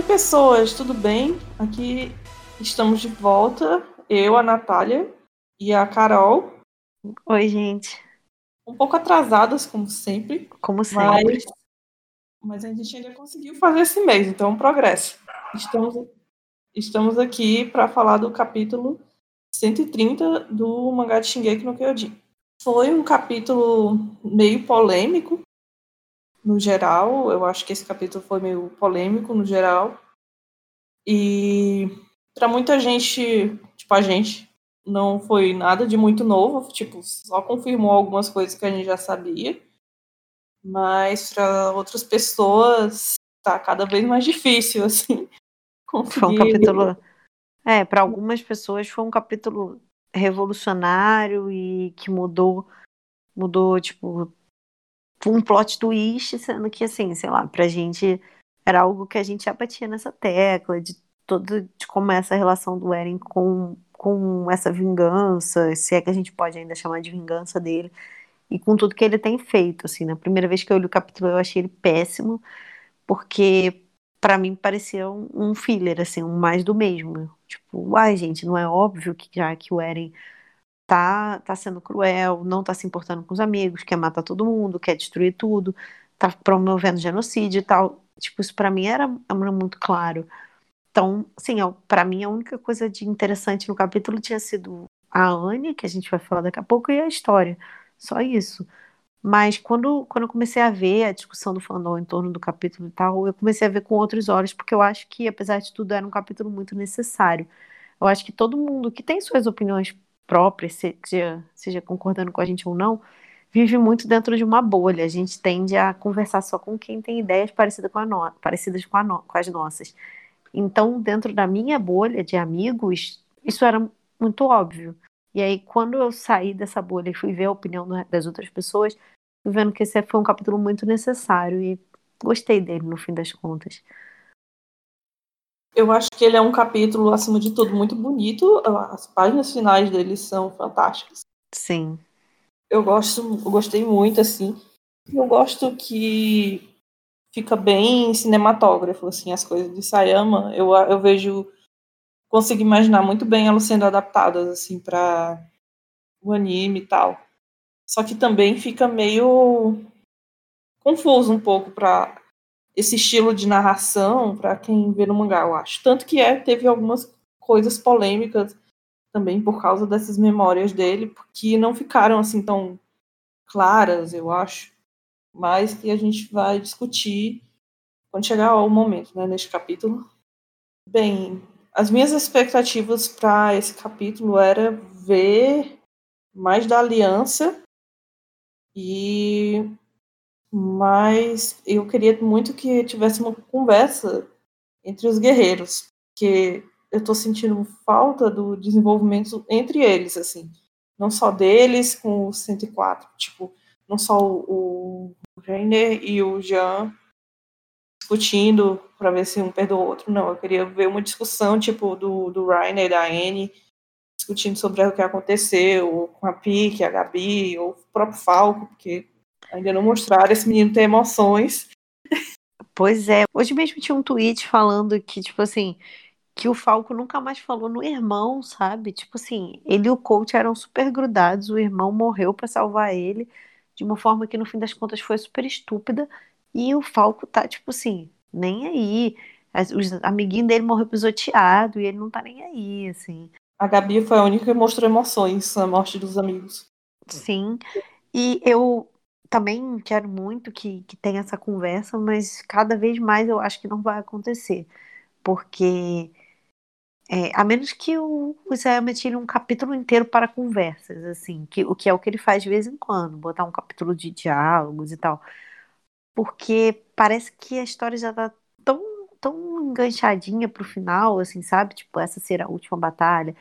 Oi, pessoas, tudo bem? Aqui estamos de volta, eu, a Natália e a Carol. Oi, gente. Um pouco atrasadas, como sempre. Como sempre. Mas, mas a gente ainda conseguiu fazer esse mês, então é um progresso. Estamos, estamos aqui para falar do capítulo 130 do mangá de Shingeki no Kyojin. Foi um capítulo meio polêmico, no geral. Eu acho que esse capítulo foi meio polêmico no geral. E para muita gente, tipo a gente, não foi nada de muito novo, tipo, só confirmou algumas coisas que a gente já sabia. Mas para outras pessoas tá cada vez mais difícil assim. Conseguir... Foi um capítulo É, para algumas pessoas foi um capítulo revolucionário e que mudou mudou tipo um plot twist, sendo que, assim, sei lá, pra gente era algo que a gente já batia nessa tecla, de todo de como é essa relação do Eren com, com essa vingança, se é que a gente pode ainda chamar de vingança dele, e com tudo que ele tem feito, assim, na primeira vez que eu li o capítulo eu achei ele péssimo, porque para mim parecia um, um filler, assim, um mais do mesmo, tipo, ai gente, não é óbvio que já que o Eren tá, tá sendo cruel, não tá se importando com os amigos, quer matar todo mundo, quer destruir tudo, tá promovendo genocídio e tal. Tipo, isso para mim era, era muito claro. Então, sim, para mim a única coisa de interessante no capítulo tinha sido a Anne, que a gente vai falar daqui a pouco, e a história. Só isso. Mas quando, quando eu comecei a ver a discussão do fandom em torno do capítulo e tal, eu comecei a ver com outros olhos, porque eu acho que, apesar de tudo, era um capítulo muito necessário. Eu acho que todo mundo que tem suas opiniões própria, seja, seja concordando com a gente ou não, vive muito dentro de uma bolha. A gente tende a conversar só com quem tem ideias parecidas com, a no, parecidas com, no, com as nossas. Então, dentro da minha bolha de amigos, isso era muito óbvio. E aí, quando eu saí dessa bolha e fui ver a opinião das outras pessoas, fui vendo que esse foi um capítulo muito necessário e gostei dele no fim das contas. Eu acho que ele é um capítulo, acima de tudo, muito bonito. As páginas finais dele são fantásticas. Sim. Eu gosto, eu gostei muito, assim. Eu gosto que fica bem cinematógrafo, assim, as coisas de Sayama. Eu, eu vejo, consigo imaginar muito bem elas sendo adaptadas, assim, para o anime e tal. Só que também fica meio confuso um pouco para esse estilo de narração para quem vê no mangá, eu acho. Tanto que é, teve algumas coisas polêmicas também por causa dessas memórias dele, que não ficaram assim tão claras, eu acho, mas que a gente vai discutir quando chegar o momento, né, neste capítulo. Bem, as minhas expectativas para esse capítulo era ver mais da aliança e mas eu queria muito que tivesse uma conversa entre os guerreiros, porque eu estou sentindo falta do desenvolvimento entre eles, assim, não só deles com o 104, tipo, não só o, o e o Jean discutindo para ver se um perdoa o outro, não, eu queria ver uma discussão, tipo, do, do Reiner e da Anne, discutindo sobre o que aconteceu com a Pique, a Gabi, ou o próprio Falco, porque Ainda não mostraram esse menino ter emoções. Pois é. Hoje mesmo tinha um tweet falando que, tipo assim, que o Falco nunca mais falou no irmão, sabe? Tipo assim, ele e o coach eram super grudados, o irmão morreu para salvar ele de uma forma que no fim das contas foi super estúpida. E o Falco tá, tipo assim, nem aí. Os amiguinhos dele morreu pisoteado e ele não tá nem aí, assim. A Gabi foi a única que mostrou emoções na morte dos amigos. Sim. E eu também quero muito que, que tenha essa conversa, mas cada vez mais eu acho que não vai acontecer. Porque é, a menos que o, o Isayama tire um capítulo inteiro para conversas, assim, que, o que é o que ele faz de vez em quando, botar um capítulo de diálogos e tal. Porque parece que a história já tá tão, tão enganchadinha pro final, assim, sabe? Tipo, essa ser a última batalha.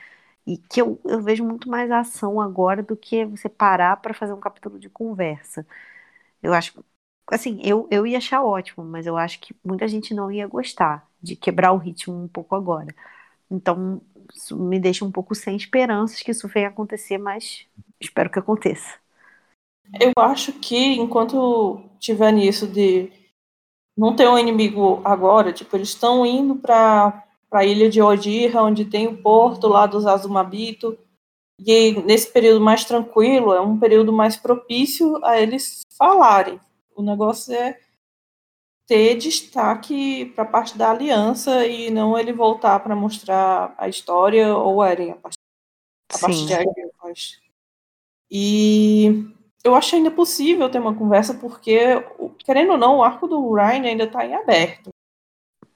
E que eu, eu vejo muito mais ação agora do que você parar para fazer um capítulo de conversa. Eu acho, assim, eu, eu ia achar ótimo, mas eu acho que muita gente não ia gostar de quebrar o ritmo um pouco agora. Então, isso me deixa um pouco sem esperanças que isso venha acontecer, mas espero que aconteça. Eu acho que enquanto tiver nisso de não ter um inimigo agora, tipo, eles estão indo para a ilha de Odira, onde tem o porto lá dos Azumabito, e nesse período mais tranquilo, é um período mais propício a eles falarem. O negócio é ter destaque para a parte da aliança e não ele voltar para mostrar a história ou Eren, a parte, a parte de Eren. E eu acho ainda possível ter uma conversa, porque, querendo ou não, o arco do Ryan ainda está em aberto.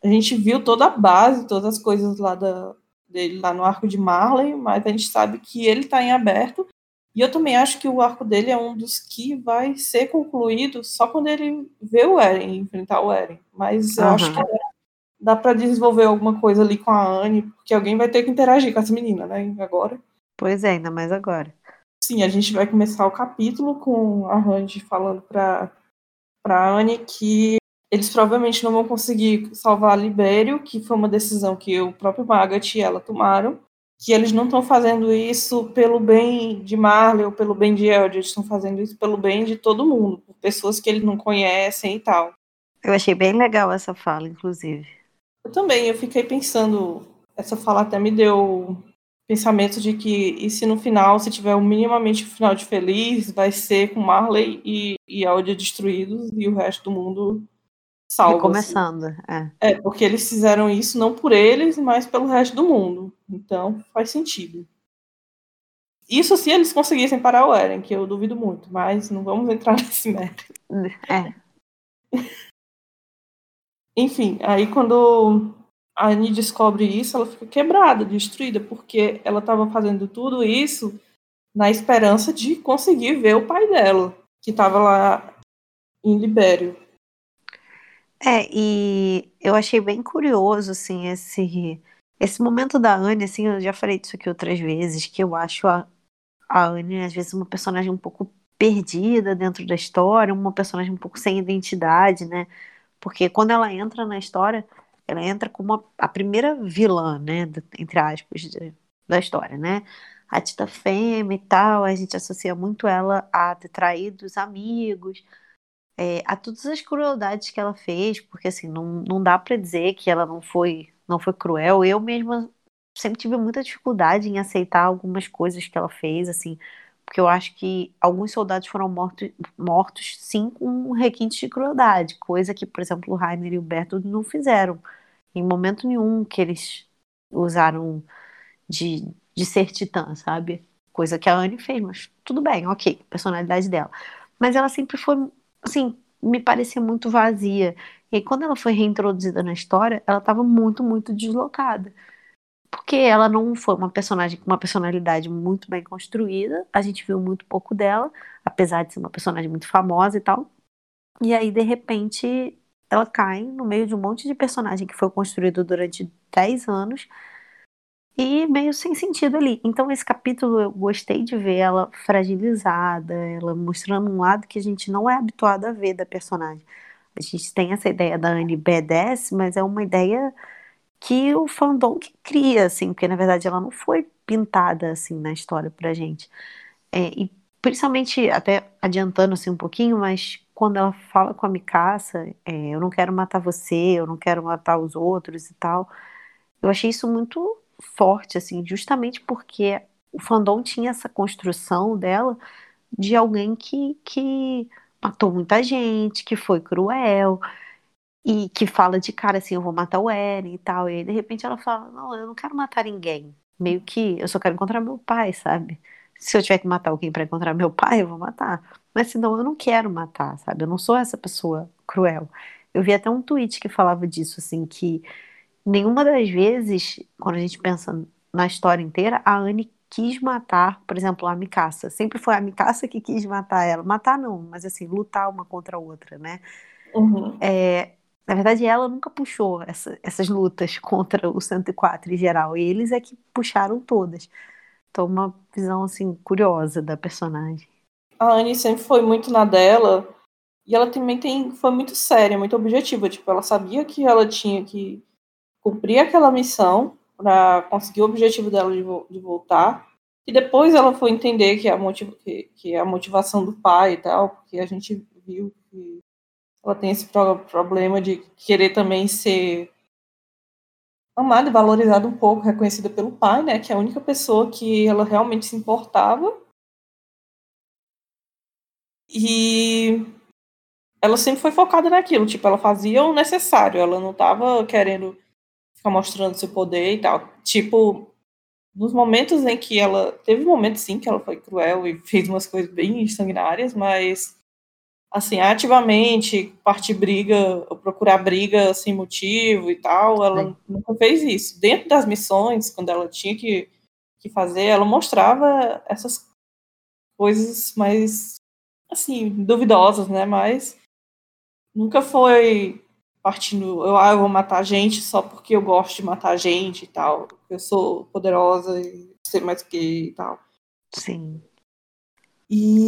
A gente viu toda a base, todas as coisas lá da, dele lá no arco de Marley, mas a gente sabe que ele está em aberto. E eu também acho que o arco dele é um dos que vai ser concluído só quando ele vê o Eren, enfrentar o Eren. Mas eu uhum. acho que dá para desenvolver alguma coisa ali com a Anne, porque alguém vai ter que interagir com essa menina, né? Agora. Pois é, ainda mais agora. Sim, a gente vai começar o capítulo com a Randy falando para para Anne que eles provavelmente não vão conseguir salvar Libério, que foi uma decisão que o próprio Magat e ela tomaram, que eles não estão fazendo isso pelo bem de Marley ou pelo bem de Eldred, eles estão fazendo isso pelo bem de todo mundo, por pessoas que eles não conhecem e tal. Eu achei bem legal essa fala, inclusive. Eu também, eu fiquei pensando, essa fala até me deu pensamento de que e se no final, se tiver um minimamente um final de feliz, vai ser com Marley e, e Eldred destruídos e o resto do mundo salvo. Começando, assim. é. É, porque eles fizeram isso não por eles, mas pelo resto do mundo. Então, faz sentido. Isso se eles conseguissem parar o Eren, que eu duvido muito, mas não vamos entrar nesse mérito. É. Enfim, aí quando a Annie descobre isso, ela fica quebrada, destruída, porque ela estava fazendo tudo isso na esperança de conseguir ver o pai dela, que estava lá em Libério. É, e eu achei bem curioso, assim, esse, esse momento da Anne, assim, eu já falei disso aqui outras vezes, que eu acho a, a Anne, às vezes, uma personagem um pouco perdida dentro da história, uma personagem um pouco sem identidade, né? Porque quando ela entra na história, ela entra como a, a primeira vilã, né, entre aspas, de, da história, né? A Tita Fêmea e tal, a gente associa muito ela a ter traído os amigos, é, a todas as crueldades que ela fez, porque assim, não, não dá para dizer que ela não foi, não foi cruel. Eu mesma sempre tive muita dificuldade em aceitar algumas coisas que ela fez, assim, porque eu acho que alguns soldados foram mortos, mortos sim com requinte de crueldade, coisa que, por exemplo, o Rainer e o Bertold não fizeram em momento nenhum que eles usaram de, de ser titã, sabe? Coisa que a Anne fez, mas tudo bem, ok, personalidade dela. Mas ela sempre foi assim, me parecia muito vazia. E aí, quando ela foi reintroduzida na história, ela estava muito, muito deslocada. Porque ela não foi uma personagem com uma personalidade muito bem construída, a gente viu muito pouco dela, apesar de ser uma personagem muito famosa e tal. E aí, de repente, ela cai no meio de um monte de personagem que foi construído durante 10 anos e meio sem sentido ali. Então, esse capítulo eu gostei de ver ela fragilizada, ela mostrando um lado que a gente não é habituado a ver da personagem. A gente tem essa ideia da Anne B10, mas é uma ideia que o fandom que cria, assim, porque na verdade ela não foi pintada assim na história pra gente. É, e principalmente, até adiantando assim um pouquinho, mas quando ela fala com a Mikasa, é, eu não quero matar você, eu não quero matar os outros e tal, eu achei isso muito forte, assim, justamente porque o fandom tinha essa construção dela de alguém que, que matou muita gente, que foi cruel, e que fala de cara assim, eu vou matar o Eren e tal, e aí de repente ela fala, não, eu não quero matar ninguém, meio que eu só quero encontrar meu pai, sabe? Se eu tiver que matar alguém para encontrar meu pai, eu vou matar. Mas senão eu não quero matar, sabe? Eu não sou essa pessoa cruel. Eu vi até um tweet que falava disso, assim, que nenhuma das vezes, quando a gente pensa na história inteira, a Anne quis matar, por exemplo, a Mikasa. Sempre foi a Mikasa que quis matar ela. Matar não, mas assim, lutar uma contra a outra, né? Uhum. É, na verdade, ela nunca puxou essa, essas lutas contra o 104 em geral. Eles é que puxaram todas. Então, uma visão, assim, curiosa da personagem. A Anne sempre foi muito na dela. E ela também tem, foi muito séria, muito objetiva. Tipo, ela sabia que ela tinha que cumprir aquela missão para conseguir o objetivo dela de, de, voltar. E depois ela foi entender que a, que, que a motivação do pai e tal, porque a gente viu que ela tem esse problema de querer também ser amada e valorizada um pouco, reconhecida pelo pai, né, que é a única pessoa que ela realmente se importava. E ela sempre foi focada naquilo, tipo, ela fazia o necessário, ela não estava querendo ficar mostrando seu poder e tal. Tipo, nos momentos em que ela. Teve momentos sim que ela foi cruel e fez umas coisas bem sanguinárias, mas assim, ativamente partir briga, procurar briga sem motivo e tal, ela Sim. nunca fez isso. Dentro das missões, quando ela tinha que, que fazer, ela mostrava essas coisas mais, assim, duvidosas, né? Mas nunca foi partindo, eu, ah, eu vou matar gente só porque eu gosto de matar gente e tal, eu sou poderosa e sei mais que e tal. Sim. E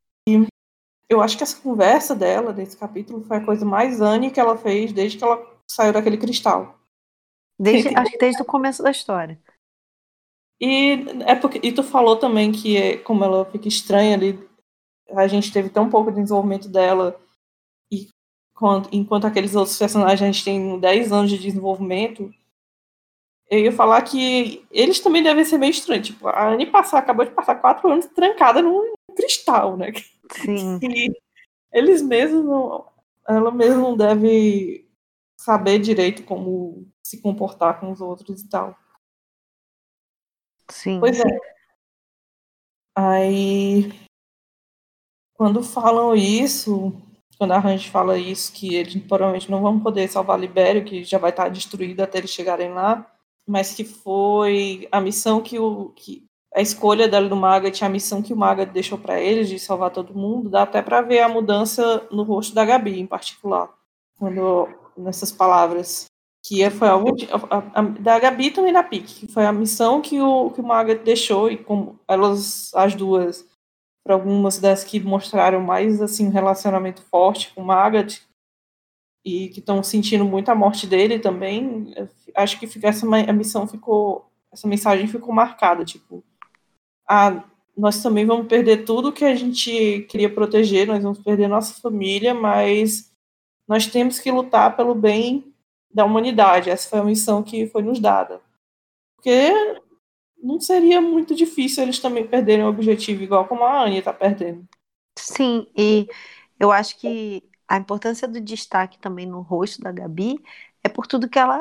eu acho que essa conversa dela, desse capítulo, foi a coisa mais Anne que ela fez desde que ela saiu daquele cristal. Desde, acho que desde o começo da história. E, é porque, e tu falou também que é, como ela fica estranha ali, a gente teve tão pouco desenvolvimento dela, e enquanto, aqueles outros personagens a gente tem 10 anos de desenvolvimento, eu ia falar que eles também devem ser meio estranhos. Tipo, a passar, acabou de passar quatro anos trancada num cristal, né? Sim. E eles mesmos não, ela mesma não deve saber direito como se comportar com os outros e tal. Sim. Pois é. Aí quando falam isso, quando a Range fala isso, que eles provavelmente não vão poder salvar Libério, que já vai estar destruído até eles chegarem lá, mas que foi a missão que o que a escolha dela do Magat, a missão que o Magat deixou para eles de salvar todo mundo, dá até para ver a mudança no rosto da Gabi, em particular, quando nessas palavras que foi a, a, a, da Gabi também da Pique, que foi a missão que o que o Magat deixou e como elas as duas para algumas das que mostraram mais assim um relacionamento forte com Magat e que estão sentindo muito a morte dele também, acho que fica, essa a missão ficou essa mensagem ficou marcada, tipo, ah, nós também vamos perder tudo que a gente queria proteger, nós vamos perder nossa família, mas nós temos que lutar pelo bem da humanidade. Essa foi a missão que foi nos dada. Porque não seria muito difícil eles também perderem o objetivo, igual como a Anya está perdendo. Sim, e eu acho que a importância do destaque também no rosto da Gabi é por tudo que ela.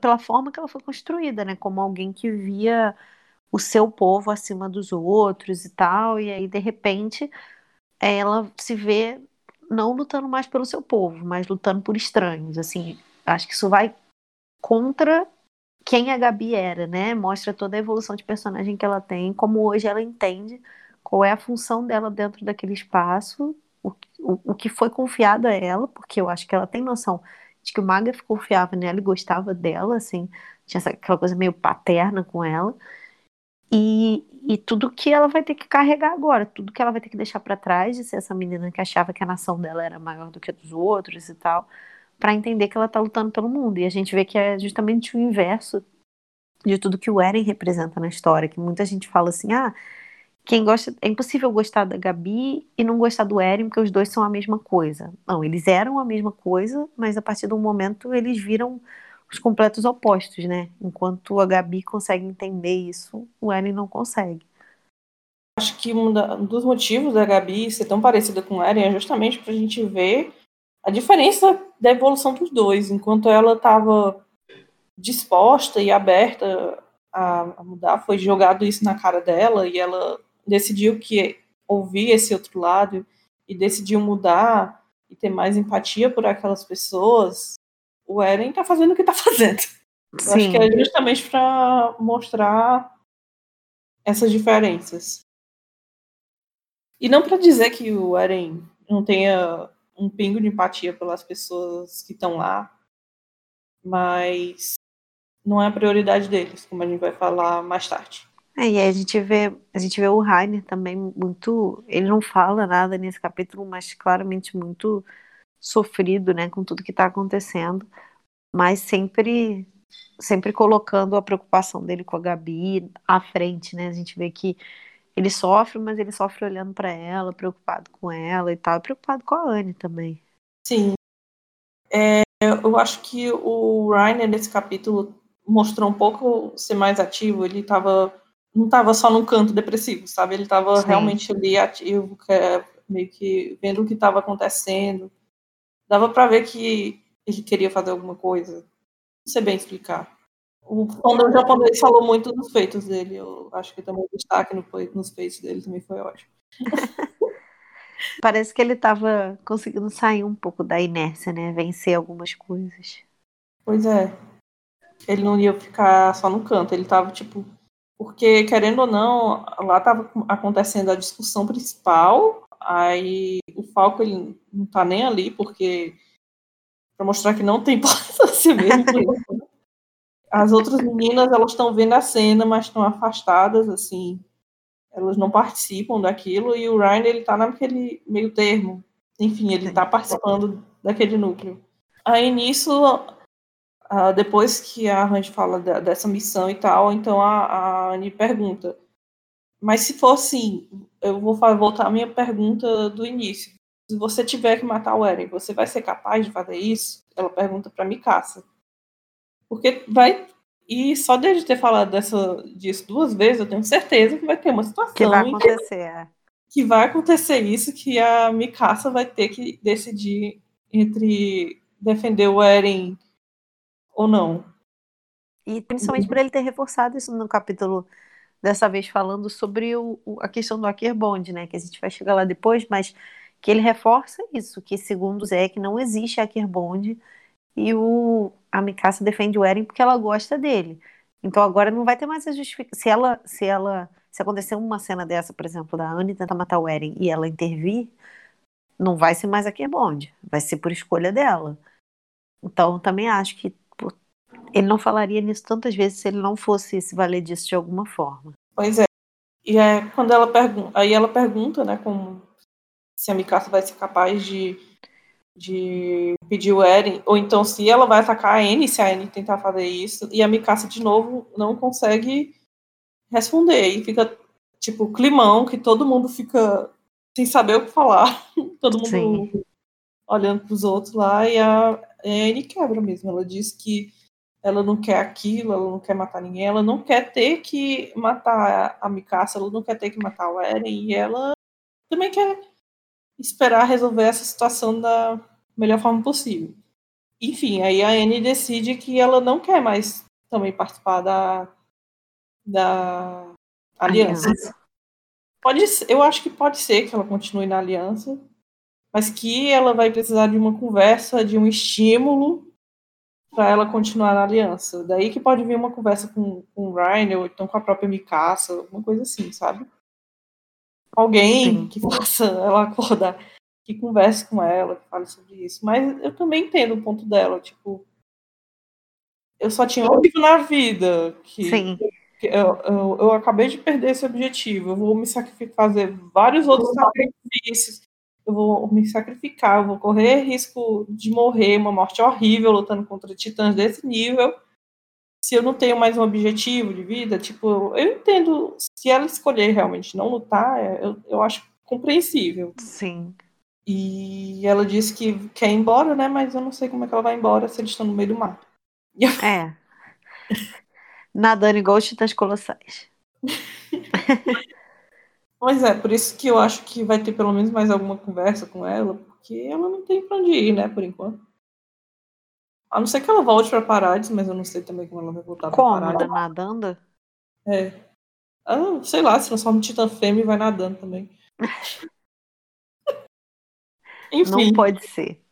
pela forma que ela foi construída, né? Como alguém que via o seu povo acima dos outros e tal, e aí de repente ela se vê não lutando mais pelo seu povo, mas lutando por estranhos, assim, acho que isso vai contra quem a Gabi era, né? Mostra toda a evolução de personagem que ela tem, como hoje ela entende qual é a função dela dentro daquele espaço, o, o, o que foi confiado a ela, porque eu acho que ela tem noção de que o Maga confiava nela e gostava dela, assim, tinha essa, aquela coisa meio paterna com ela, e, e tudo que ela vai ter que carregar agora, tudo que ela vai ter que deixar para trás de ser essa menina que achava que a nação dela era maior do que a dos outros e tal, para entender que ela tá lutando pelo mundo. E a gente vê que é justamente o inverso de tudo que o Eren representa na história, que muita gente fala assim: "Ah, quem gosta, é impossível gostar da Gabi e não gostar do Eren, porque os dois são a mesma coisa". Não, eles eram a mesma coisa, mas a partir de um momento eles viram os completos opostos, né? Enquanto a Gabi consegue entender isso, o Eren não consegue. Acho que um, dos motivos da Gabi ser tão parecida com o Eren é justamente para a gente ver a diferença da evolução dos dois. Enquanto ela estava disposta e aberta a, mudar, foi jogado isso na cara dela e ela decidiu que ouvir esse outro lado e decidiu mudar e ter mais empatia por aquelas pessoas o Eren tá fazendo o que tá fazendo. Eu Sim. acho que é justamente para mostrar essas diferenças. E não para dizer que o Eren não tenha um pingo de empatia pelas pessoas que estão lá, mas não é a prioridade deles, como a gente vai falar mais tarde. É, e a gente vê, a gente vê o Rainer também muito, ele não fala nada nesse capítulo, mas claramente muito sofrido, né, com tudo que está acontecendo, mas sempre sempre colocando a preocupação dele com a Gabi à frente, né? A gente vê que ele sofre, mas ele sofre olhando para ela, preocupado com ela e tal, e preocupado com a Anne também. Sim. É, eu acho que o Ryan, nesse capítulo, mostrou um pouco ser mais ativo. Ele tava, não estava só num canto depressivo, sabe? Ele estava realmente ali ativo, é, meio que vendo o que estava acontecendo. Dava para ver que ele queria fazer alguma coisa. Não sei bem explicar. O fandom japonês falou muito dos feitos dele. Eu acho que também o destaque no, nos feitos dele também foi ótimo. Parece que ele estava conseguindo sair um pouco da inércia, né? Vencer algumas coisas. Pois é. Ele não ia ficar só no canto, ele estava tipo. Porque, querendo ou não, lá estava acontecendo a discussão principal, aí o Falco ele não tá nem ali, porque. para mostrar que não tem importância mesmo. As outras meninas, elas estão vendo a cena, mas estão afastadas, assim, elas não participam daquilo, e o Ryan, ele tá naquele meio termo. Enfim, ele tá participando daquele núcleo. Aí, nisso, depois que a Randy fala dessa missão e tal, então a, a Annie pergunta, mas se for assim, eu vou voltar à minha pergunta do início. Se você tiver que matar o Eren, você vai ser capaz de fazer isso? Ela pergunta para Mikasa. Porque vai. E só desde ter falado dessa, disso duas vezes, eu tenho certeza que vai ter uma situação. Que vai acontecer, que, é. que vai acontecer isso, que a Mikasa vai ter que decidir entre defender o Eren ou não. E principalmente uhum. por ele ter reforçado isso no capítulo dessa vez falando sobre o, o, a questão do Akerbond, né? Que a gente vai chegar lá depois, mas que ele reforça isso, que segundo o Zé, não existe Akerbond e o, a Mikasa defende o Eren porque ela gosta dele. Então agora não vai ter mais a justificação. Se ela, se ela, se acontecer uma cena dessa, por exemplo, da Anne tentar matar o Eren e ela intervir, não vai ser mais a Bond, vai ser por escolha dela. Então também acho que pô, ele não falaria nisso tantas vezes se ele não fosse se valer disso de alguma forma. Pois é. E é quando ela pergunta, aí ela pergunta, né, como se a Mikasa vai ser capaz de de pedir o Eren, ou então se ela vai atacar a Anne, se a Anne tentar fazer isso, e a Mikasa de novo não consegue responder, e fica tipo climão, que todo mundo fica sem saber o que falar, todo mundo Sim. olhando para os outros lá, e a Anne quebra mesmo, ela diz que ela não quer aquilo, ela não quer matar ninguém, ela não quer ter que matar a Mikasa, ela não quer ter que matar o Eren, e ela também quer esperar resolver essa situação da melhor forma possível. Enfim, aí a Anne decide que ela não quer mais também participar da, da aliança. aliança. Pode, eu acho que pode ser que ela continue na aliança, mas que ela vai precisar de uma conversa, de um estímulo para ela continuar na aliança. Daí que pode vir uma conversa com, com o Ryan ou então com a própria Mikasa, alguma coisa assim, sabe? Alguém que faça ela acordar, que converse com ela, que fale sobre isso. Mas eu também entendo o ponto dela, tipo, eu só tinha um objetivo na vida que, Sim. que eu, eu, eu, acabei de perder esse objetivo. Eu vou me sacrificar, fazer vários outros sacrifícios. Eu vou me sacrificar, eu vou correr risco de morrer, uma morte horrível lutando contra titãs desse nível se eu não tenho mais um objetivo de vida, tipo, eu entendo, se ela escolher realmente não lutar, é, eu, eu acho compreensível. Sim. E ela disse que quer ir embora, né? Mas eu não sei como é que ela vai embora se eles estão no meio do mar. É. Nadando igual os titãs colossais. pois é, por isso que eu acho que vai ter pelo menos mais alguma conversa com ela, porque ela não tem pra onde ir, né, por enquanto. A não ser que ela volte para Parades, mas eu não sei também como ela vai voltar para Parades. Como? Nadando? É. Ah, sei lá, se transforma em Titã Fêmea e vai nadando também. Enfim. Não pode ser.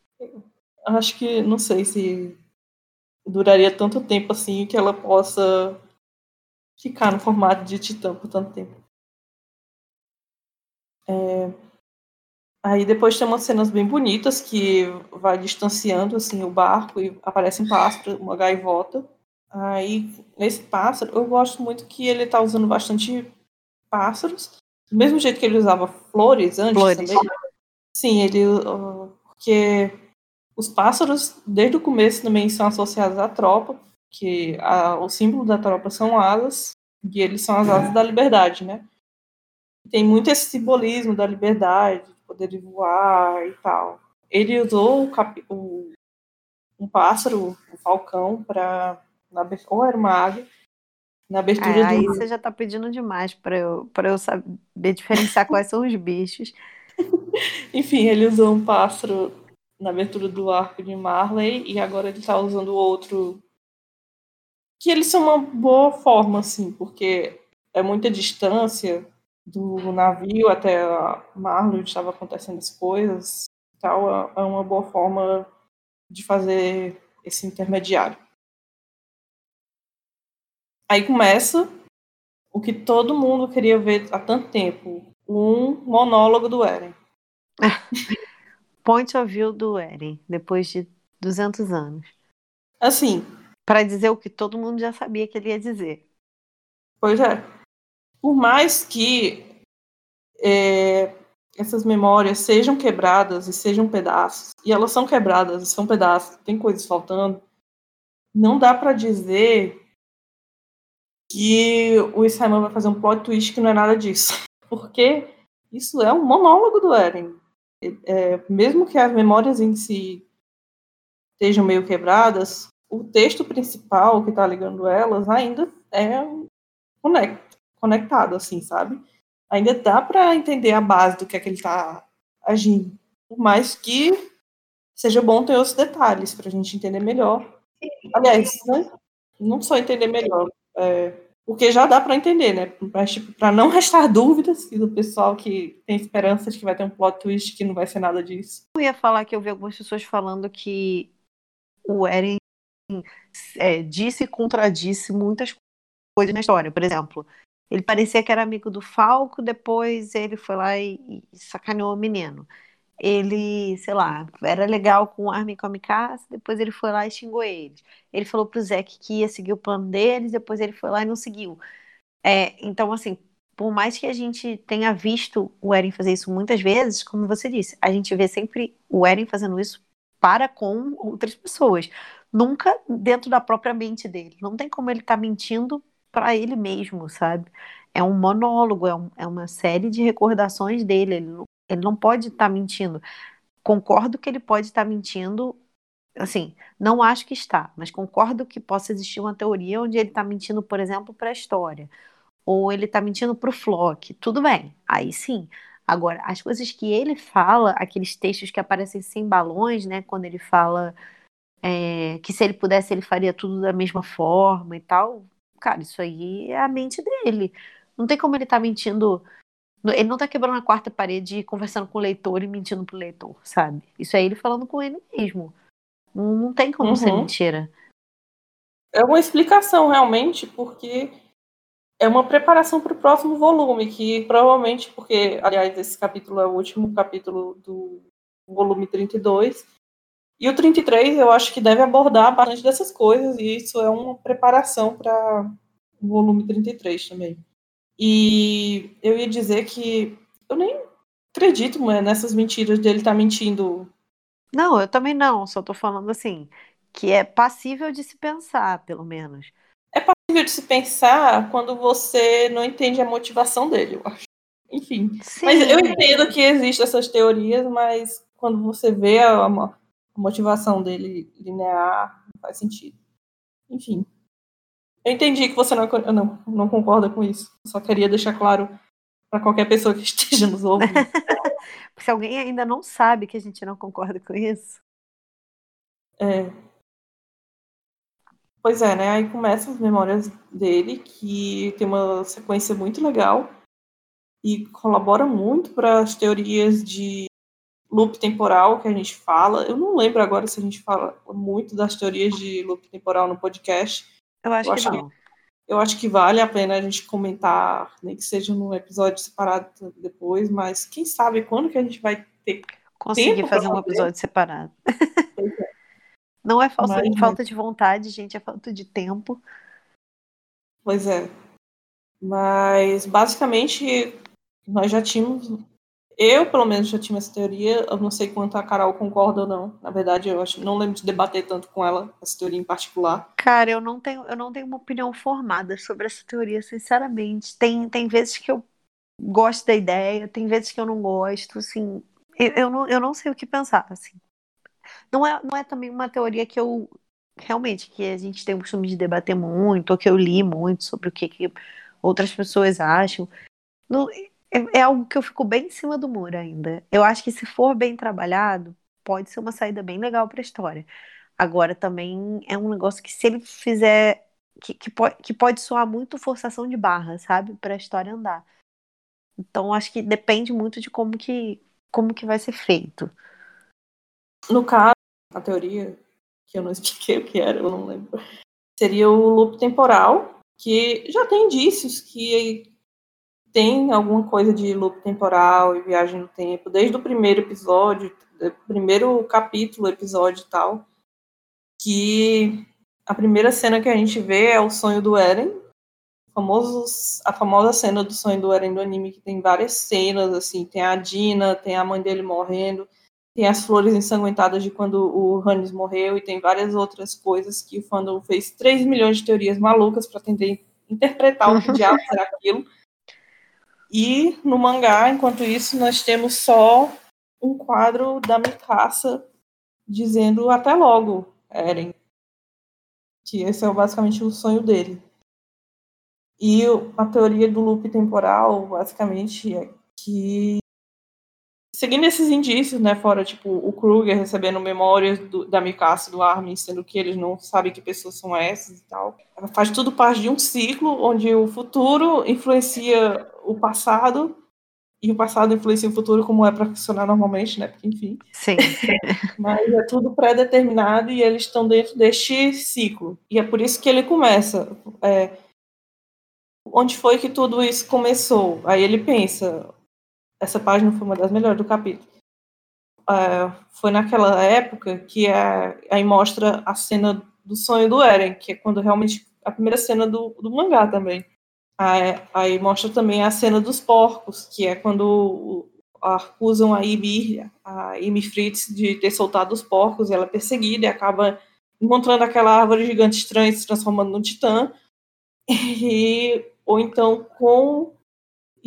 Acho que, não sei se duraria tanto tempo assim que ela possa ficar no formato de Titã por tanto tempo. É, Aí depois tem umas cenas bem bonitas que vai distanciando assim o barco e aparece um pássaro, uma gaivota. Aí nesse pássaro, eu gosto muito que ele tá usando bastante pássaros, do mesmo jeito que ele usava flores antes flores. também. Sim, ele porque os pássaros desde o começo também são associados à tropa, que a, o símbolo da tropa são asas e eles são as asas da liberdade, né? Tem muito esse simbolismo da liberdade, poder voar e tal. ele usou o, cap, o um pássaro, um falcão, para. Ou era uma águia. Na abertura é, do. Aí você já tá pedindo demais para eu, pra eu saber diferenciar quais são os bichos. Enfim, ele usou um pássaro na abertura do arco de Marley e agora ele tá usando outro. Que eles são uma boa forma, assim, porque é muita distância do navio até a Marley, onde estava acontecendo as coisas tal, é, é uma boa forma de fazer esse intermediário. Aí começa o que todo mundo queria ver há tanto tempo, um monólogo do Eren. Point of view do Eren, depois de 200 anos. Assim. Para dizer o que todo mundo já sabia que ele ia dizer. Pois é. Por mais que é, essas memórias sejam quebradas e sejam pedaços, e elas são quebradas são pedaços, tem coisas faltando, não dá para dizer que o Simon vai fazer um plot twist que não é nada disso. Porque isso é um monólogo do Eren. É, mesmo que as memórias em si estejam meio quebradas, o texto principal que está ligando elas ainda é conectado, assim, sabe? ainda dá para entender a base do que é que ele está agindo. Por mais que seja bom ter os detalhes para a gente entender melhor. Aliás, né? não só entender melhor, é, porque já dá para entender, né? Mas, tipo, para não restar dúvidas do pessoal que tem esperança de que vai ter um plot twist que não vai ser nada disso. Eu ia falar que eu vi algumas pessoas falando que o Eren é, disse e contradisse muitas coisas na história. Por exemplo, ele parecia que era amigo do Falco, depois ele foi lá e, e sacaneou o menino. Ele, sei lá, era legal com o Armin e com a depois ele foi lá e xingou eles. Ele falou pro Zeke que ia seguir o plano deles, depois ele foi lá e não seguiu. É, então, assim, por mais que a gente tenha visto o Eren fazer isso muitas vezes, como você disse, a gente vê sempre o Eren fazendo isso para com outras pessoas. Nunca dentro da própria mente dele. Não tem como ele estar tá mentindo para ele mesmo, sabe? É um monólogo, é, um, é, uma série de recordações dele. Ele não, ele não pode estar tá mentindo. Concordo que ele pode estar tá mentindo, assim, não acho que está, mas concordo que possa existir uma teoria onde ele está mentindo, por exemplo, para a história, ou ele está mentindo para o Flock. Tudo bem, aí sim. Agora, as coisas que ele fala, aqueles textos que aparecem sem balões, né, quando ele fala é, que se ele pudesse ele faria tudo da mesma forma e tal, cara, isso aí é a mente dele. Não tem como ele estar tá mentindo. Ele não tá quebrando a quarta parede conversando com o leitor e mentindo pro leitor, sabe? Isso é ele falando com ele mesmo. Não, não tem como uhum. ser mentira. É uma explicação, realmente, porque é uma preparação para o próximo volume, que provavelmente, porque, aliás, esse capítulo é o último capítulo do volume 32, e o 33 eu acho que deve abordar bastante dessas coisas, e isso é uma preparação para o volume 33 também. E eu ia dizer que eu nem acredito mãe, nessas mentiras dele estar tá mentindo. Não, eu também não, só tô falando assim, que é passível de se pensar, pelo menos. É passível de se pensar quando você não entende a motivação dele, eu acho. Enfim. Sim. Mas eu entendo que existem essas teorias, mas quando você vê a, a motivação dele linear não faz sentido. Enfim. Eu entendi que você não, não, não concorda com isso. Eu só queria deixar claro para qualquer pessoa que esteja nos ouvindo. Se alguém ainda não sabe que a gente não concorda com isso. É. Pois é, né? Aí começam as memórias dele, que tem uma sequência muito legal e colabora muito para as teorias de loop temporal que a gente fala. Eu não lembro agora se a gente fala muito das teorias de loop temporal no podcast. Eu acho, eu que acho não. Que, eu acho que vale a pena a gente comentar, nem que seja num episódio separado depois, mas quem sabe quando que a gente vai ter conseguir fazer um episódio separado. É. Não é falta, mas, falta de vontade, gente, é falta de tempo. Pois é. Mas basicamente nós já tínhamos eu, pelo menos, já tinha essa teoria. Eu não sei quanto a Carol concorda ou não. Na verdade, eu acho, não lembro de debater tanto com ela essa teoria em particular. Cara, eu não tenho, eu não tenho uma opinião formada sobre essa teoria, sinceramente. Tem, tem vezes que eu gosto da ideia, tem vezes que eu não gosto. Assim, eu, eu, não, eu não sei o que pensar, assim. Não é, não é também uma teoria que eu realmente que a gente tem o costume de debater muito, ou que eu li muito sobre o que, que outras pessoas acham. Não, é, é, algo que eu fico bem em cima do muro ainda. Eu acho que se for bem trabalhado, pode ser uma saída bem legal para a história. Agora também é um negócio que se ele fizer que, que, pode, que pode soar muito forçação de barra, sabe, para a história andar. Então acho que depende muito de como que como que vai ser feito. No caso, a teoria que eu não expliquei o que era, eu não lembro, seria o loop temporal, que já tem indícios que tem alguma coisa de loop temporal e viagem no tempo, desde o primeiro episódio, primeiro capítulo, episódio e tal, que a primeira cena que a gente vê é o sonho do Eren, famosos, a famosa cena do sonho do Eren do anime, que tem várias cenas, assim, tem a Dina, tem a mãe dele morrendo, tem as flores ensanguentadas de quando o Hannes morreu, e tem várias outras coisas que o fandom fez 3 milhões de teorias malucas para tentar interpretar o que diabo será aquilo. E no mangá, enquanto isso, nós temos só um quadro da Mikasa dizendo até logo, Eren. Que esse é basicamente o sonho dele. E a teoria do loop temporal, basicamente, é que seguindo esses indícios, né, fora tipo o Kruger recebendo memórias do, da Mikasa e do Armin, sendo que eles não sabem que pessoas são essas e tal, faz tudo parte de um ciclo onde o futuro influencia o passado e o passado influencia o futuro como é para funcionar normalmente, né? Porque enfim. Sim. Mas é tudo pré-determinado e eles estão dentro deste ciclo. E é por isso que ele começa. É, onde foi que tudo isso começou? Aí ele pensa, essa página foi uma das melhores do capítulo. Uh, foi naquela época que é, aí mostra a cena do sonho do Eren, que é quando realmente a primeira cena do, do mangá também. Aí, aí, mostra também a cena dos porcos, que é quando acusam a Ymir, a Ymir Fritz de ter soltado os porcos, e ela é perseguida e acaba encontrando aquela árvore gigante estranha se transformando num titã. E, ou então com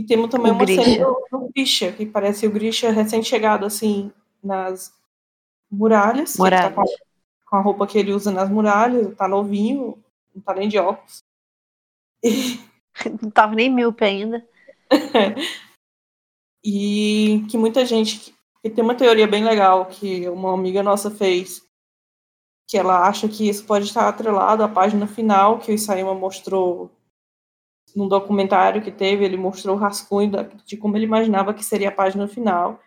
e temos também o uma Grisha. cena do, do Grisha, que parece o Grisha recém-chegado, assim, nas muralhas. Tá muralhas. Tá com, a, roupa que ele usa nas muralhas, tá novinho, não tá nem de óculos. E... Não tava nem míope ainda. e que muita gente. Que tem uma teoria bem legal que uma amiga nossa fez, que ela acha que isso pode estar atrelado à página final que o Isaima mostrou num documentário que teve, ele mostrou o rascunho de como ele imaginava que seria a página final.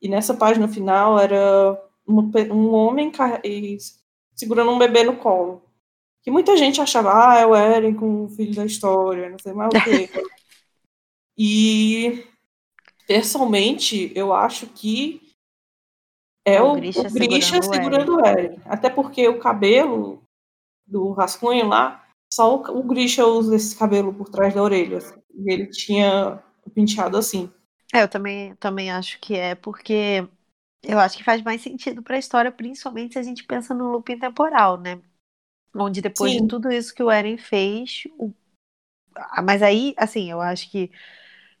E nessa página final era um, homem segurando um bebê no colo. Que muita gente achava, ah, é o Eren com o filho da história, não sei mais o quê. e, pessoalmente, eu acho que é o, o Grisha segurando, segurando o Eren. Até porque o cabelo do rascunho lá só o, o Grisha usa esse cabelo por trás da orelha. Assim, e ele tinha penteado assim. É, eu também, também acho que é, porque eu acho que faz mais sentido para a história, principalmente se a gente pensa no looping temporal, né? Onde depois Sim. de tudo isso que o Eren fez. O... Mas aí, assim, eu acho que.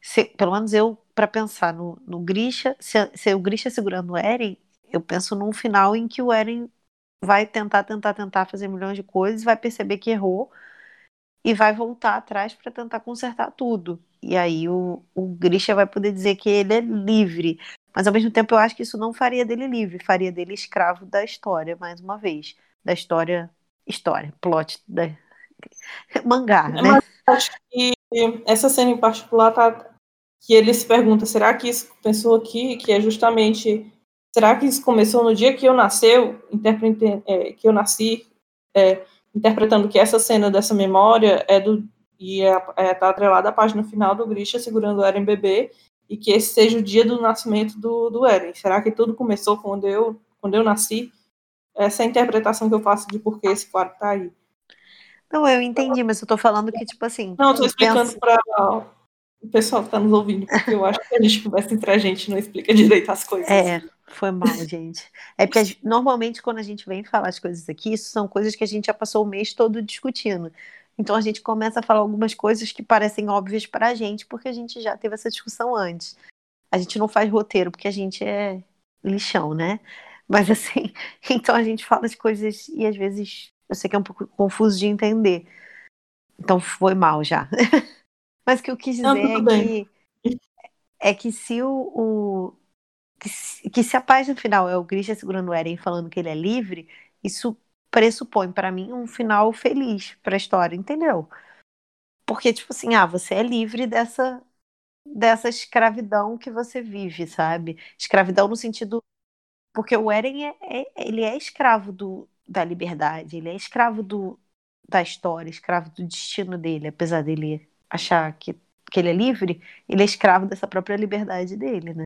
Se, pelo menos eu, para pensar no, no Grisha, se, se o Grisha segurando o Eren, eu penso num final em que o Eren vai tentar, tentar, tentar fazer milhões de coisas, vai perceber que errou e vai voltar atrás para tentar consertar tudo. E aí o, o Grisha vai poder dizer que ele é livre. Mas ao mesmo tempo eu acho que isso não faria dele livre, faria dele escravo da história, mais uma vez. Da história. História, plot, da... mangá, né? Mas acho que essa cena em particular tá. Que ele se pergunta, será que isso pensou aqui, que é justamente Será que isso começou no dia que eu nasceu, é, que eu nasci, é, interpretando que essa cena dessa memória é do e está é, é, tá atrelada à página final do Grisha segurando o Eren bebê e que esse seja o dia do nascimento do, do Eren. Será que tudo começou quando eu quando eu nasci? Essa é a interpretação que eu faço de por que esse quadro está aí. Não, eu entendi, mas eu estou falando que, tipo assim. Não, eu tô explicando pensa... para o pessoal que está nos ouvindo, porque eu acho que a gente conversa entre a gente não explica direito as coisas. É, foi mal, gente. É porque normalmente quando a gente vem falar as coisas aqui, isso são coisas que a gente já passou o mês todo discutindo. Então a gente começa a falar algumas coisas que parecem óbvias para a gente, porque a gente já teve essa discussão antes. a gente não faz roteiro porque a gente é lixão, né? Mas assim, então a gente fala as coisas e às vezes eu sei que é um pouco confuso de entender. Então foi mal já. Mas o que eu quis dizer não, é que é que se o, o que, se, que se a página final é o Grisha segurando o Eren falando que ele é livre, isso pressupõe para mim um final feliz para a história, entendeu? Porque tipo assim, ah, você é livre dessa dessa escravidão que você vive, sabe? Escravidão no sentido porque o Eren é, é, ele é escravo do, da liberdade, ele é escravo do, da história, escravo do destino dele, apesar dele achar que, que ele é livre, ele é escravo dessa própria liberdade dele, né?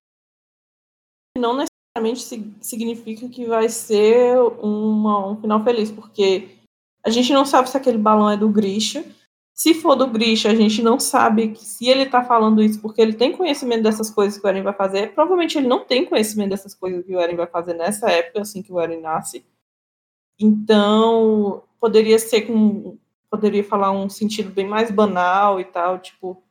Não necessariamente significa que vai ser uma, um final feliz, porque a gente não sabe se aquele balão é do Grisha, se for do Grisha, a gente não sabe se ele está falando isso porque ele tem conhecimento dessas coisas que o Eren vai fazer. Provavelmente ele não tem conhecimento dessas coisas que o Eren vai fazer nessa época, assim que o Eren nasce. Então, poderia ser com. Poderia falar um sentido bem mais banal e tal, tipo,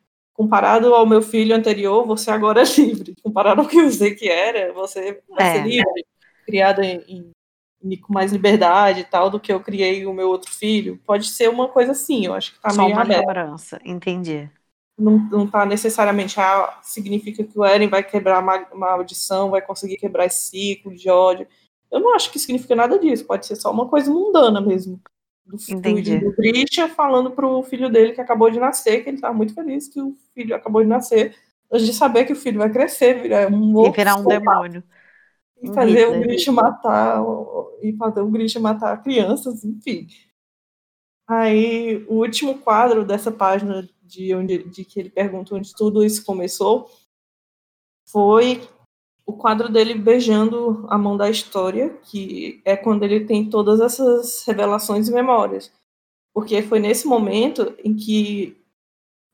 comparado ao meu filho anterior, você agora é livre. Comparado ao que eu sei que era, você vai é. ser livre, criada em, em com mais liberdade e tal do que eu criei o meu outro filho. Pode ser uma coisa assim, eu acho que tá Só meio uma aberto. lembrança, entendi. Não, não tá necessariamente, ah, significa que o Eren vai quebrar uma maldição, vai conseguir quebrar esse ciclo de ódio. Eu não acho que significa nada disso, pode ser só uma coisa mundana mesmo. Do, Entendi. do, Grisha falando pro filho dele que acabou de nascer, que ele tá muito feliz que o filho acabou de nascer, antes de saber que o filho vai crescer, virar um E virar um demônio. E fazer o Grisha matar, e fazer o Grisha matar crianças, enfim. Aí, o último quadro dessa página de, onde, de que ele pergunta onde tudo isso começou foi o quadro dele beijando a mão da história, que é quando ele tem todas essas revelações e memórias. Porque foi nesse momento em que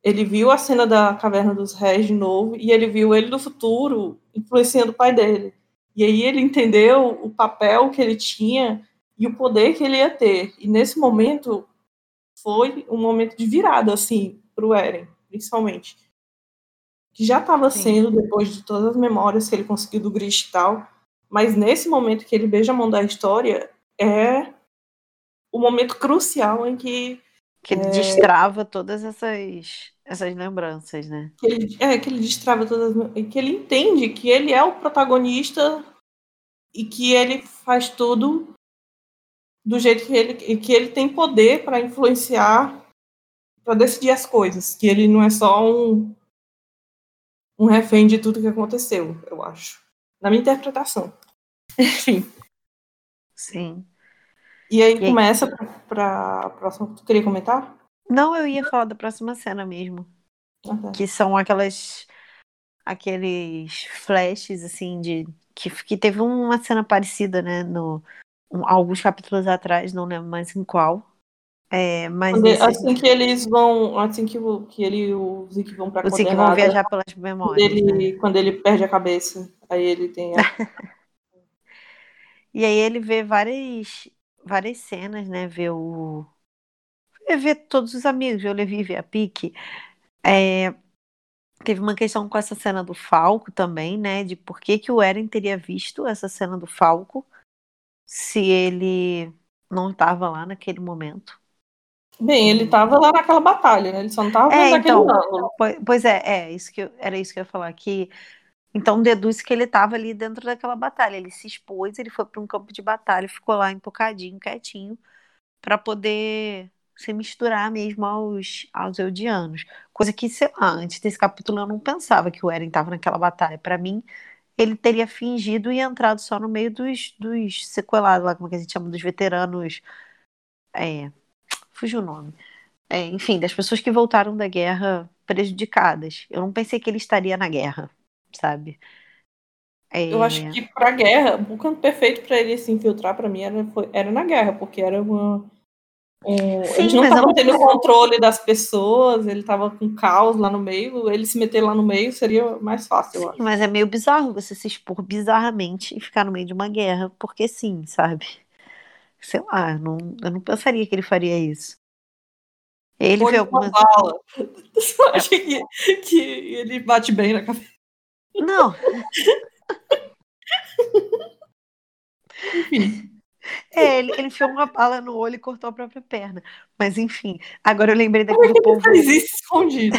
ele viu a cena da Caverna dos Réis de novo e ele viu ele do futuro influenciando o pai dele. E aí ele entendeu o papel que ele tinha e o poder que ele ia ter. E nesse momento foi um momento de virada, assim, para o Eren, principalmente. Que já estava sendo, depois de todas as memórias que ele conseguiu do Grish e tal, mas nesse momento que ele beija a mão da história, é o momento crucial em que. Que ele é, destrava todas essas, essas lembranças, né? Que ele, é, que ele destrava todas. Que ele entende que ele é o protagonista e que ele faz tudo do jeito que ele, que ele tem poder para influenciar, para decidir as coisas, que ele não é só um, um refém de tudo que aconteceu, eu acho. Na minha interpretação. Enfim. Sim. E aí e começa para a próxima. Tu queria comentar? Não, eu ia falar da próxima cena mesmo. Okay. Que são aquelas. aqueles flashes, assim, de que, que teve uma cena parecida, né, no, um, alguns capítulos atrás, não lembro mais em qual. É, mas nesse... assim que eles vão, assim que, que ele o Zeke vão para Zeke vão viajar pelas memórias. Quando ele, né? quando ele perde a cabeça, aí ele tem. A... e aí ele vê várias várias cenas, né? Vê o vê todos os amigos, vê o Levi, vê a Pique. É, Teve uma questão com essa cena do Falco também, né? De por que, que o Eren teria visto essa cena do Falco se ele não estava lá naquele momento. Bem, ele estava lá naquela batalha, né? Ele só não estava é, então, ângulo. Pois é, é isso que eu, era isso que eu ia falar. Que, então deduz que ele estava ali dentro daquela batalha. Ele se expôs, ele foi para um campo de batalha, ficou lá empocadinho, quietinho, para poder se misturar mesmo aos, aos Eldianos. Coisa que, sei lá, antes desse capítulo eu não pensava que o Eren estava naquela batalha. Para mim, ele teria fingido e entrado só no meio dos, dos sequelados, lá, como é que a gente chama, dos veteranos. É, fugiu o nome. É, enfim, das pessoas que voltaram da guerra prejudicadas. Eu não pensei que ele estaria na guerra, sabe? É... Eu acho que pra guerra, o canto perfeito para ele se infiltrar para mim era, foi, era na guerra, porque era uma é, Sim, eles não estavam tendo não... controle das pessoas, ele estava com caos lá no meio, ele se meter lá no meio seria mais fácil, sim, Mas é meio bizarro você se expor bizarramente e ficar no meio de uma guerra, porque sim, sabe? Sei lá, não, eu não pensaria que ele faria isso. Ele vê algumas. Bala. Você acha que, que ele bate bem na cabeça? Não. Enfim. É, ele, ele enfiou uma bala no olho e cortou a própria perna. Mas enfim, agora eu lembrei Como é daquele que ele povo. faz isso escondido?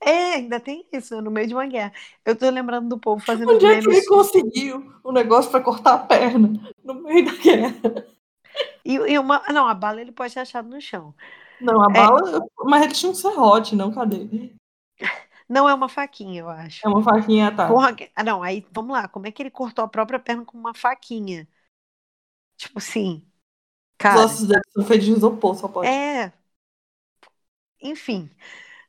É, ainda tem isso, né, no meio de uma guerra. Eu tô lembrando do povo fazendo Onde é que ele conseguiu o negócio pra cortar a perna no meio da guerra? E, e uma. Não, a bala ele pode ter achado no chão. Não, a É. bala. Mas ele tinha um serrote, não? Cadê? Não é uma faquinha, eu acho. É uma faquinha, tá? Porra, ah, não, aí vamos lá. Como é que ele cortou a própria perna com uma faquinha? Tipo assim. Os Cara, ossos dele são feitos de isopor, só pode. é. Enfim.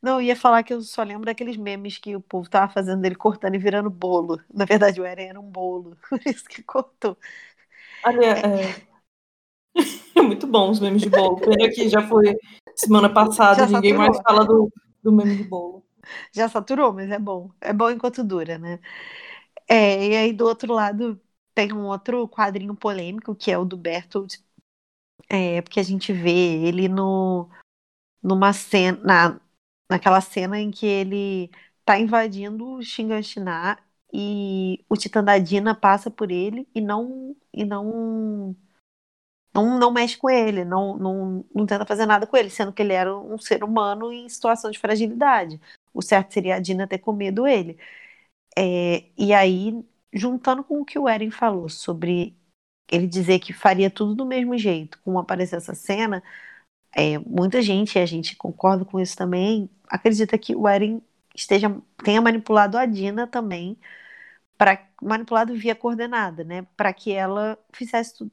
Não, eu ia falar que eu só lembro daqueles memes que o povo tava fazendo dele cortando e virando bolo. Na verdade, o Eren era um bolo. Por isso que cortou. Ali é, é... Muito bom os memes de bolo. Pena que já foi semana passada, Já ninguém saturou. mais fala do, do meme de bolo. Já saturou, mas é bom. É bom enquanto dura, né? É, e aí do outro lado tem um outro quadrinho polêmico, que é o do Bertold. É, porque a gente vê ele no, numa cena, na, naquela cena em que ele tá invadindo o Shinganshina e o Titã da Dina passa por ele e não e não não, não mexe com ele, não, não, não tenta fazer nada com ele, sendo que ele era um ser humano em situação de fragilidade. O certo seria a Dina ter comido ele. É, e aí, juntando com o que o Eren falou sobre ele dizer que faria tudo do mesmo jeito, como apareceu essa cena, é, muita gente, e a gente concorda com isso também, acredita que o Eren esteja, tenha manipulado a Dina também, para manipulado via coordenada, né? Para que ela fizesse, tudo,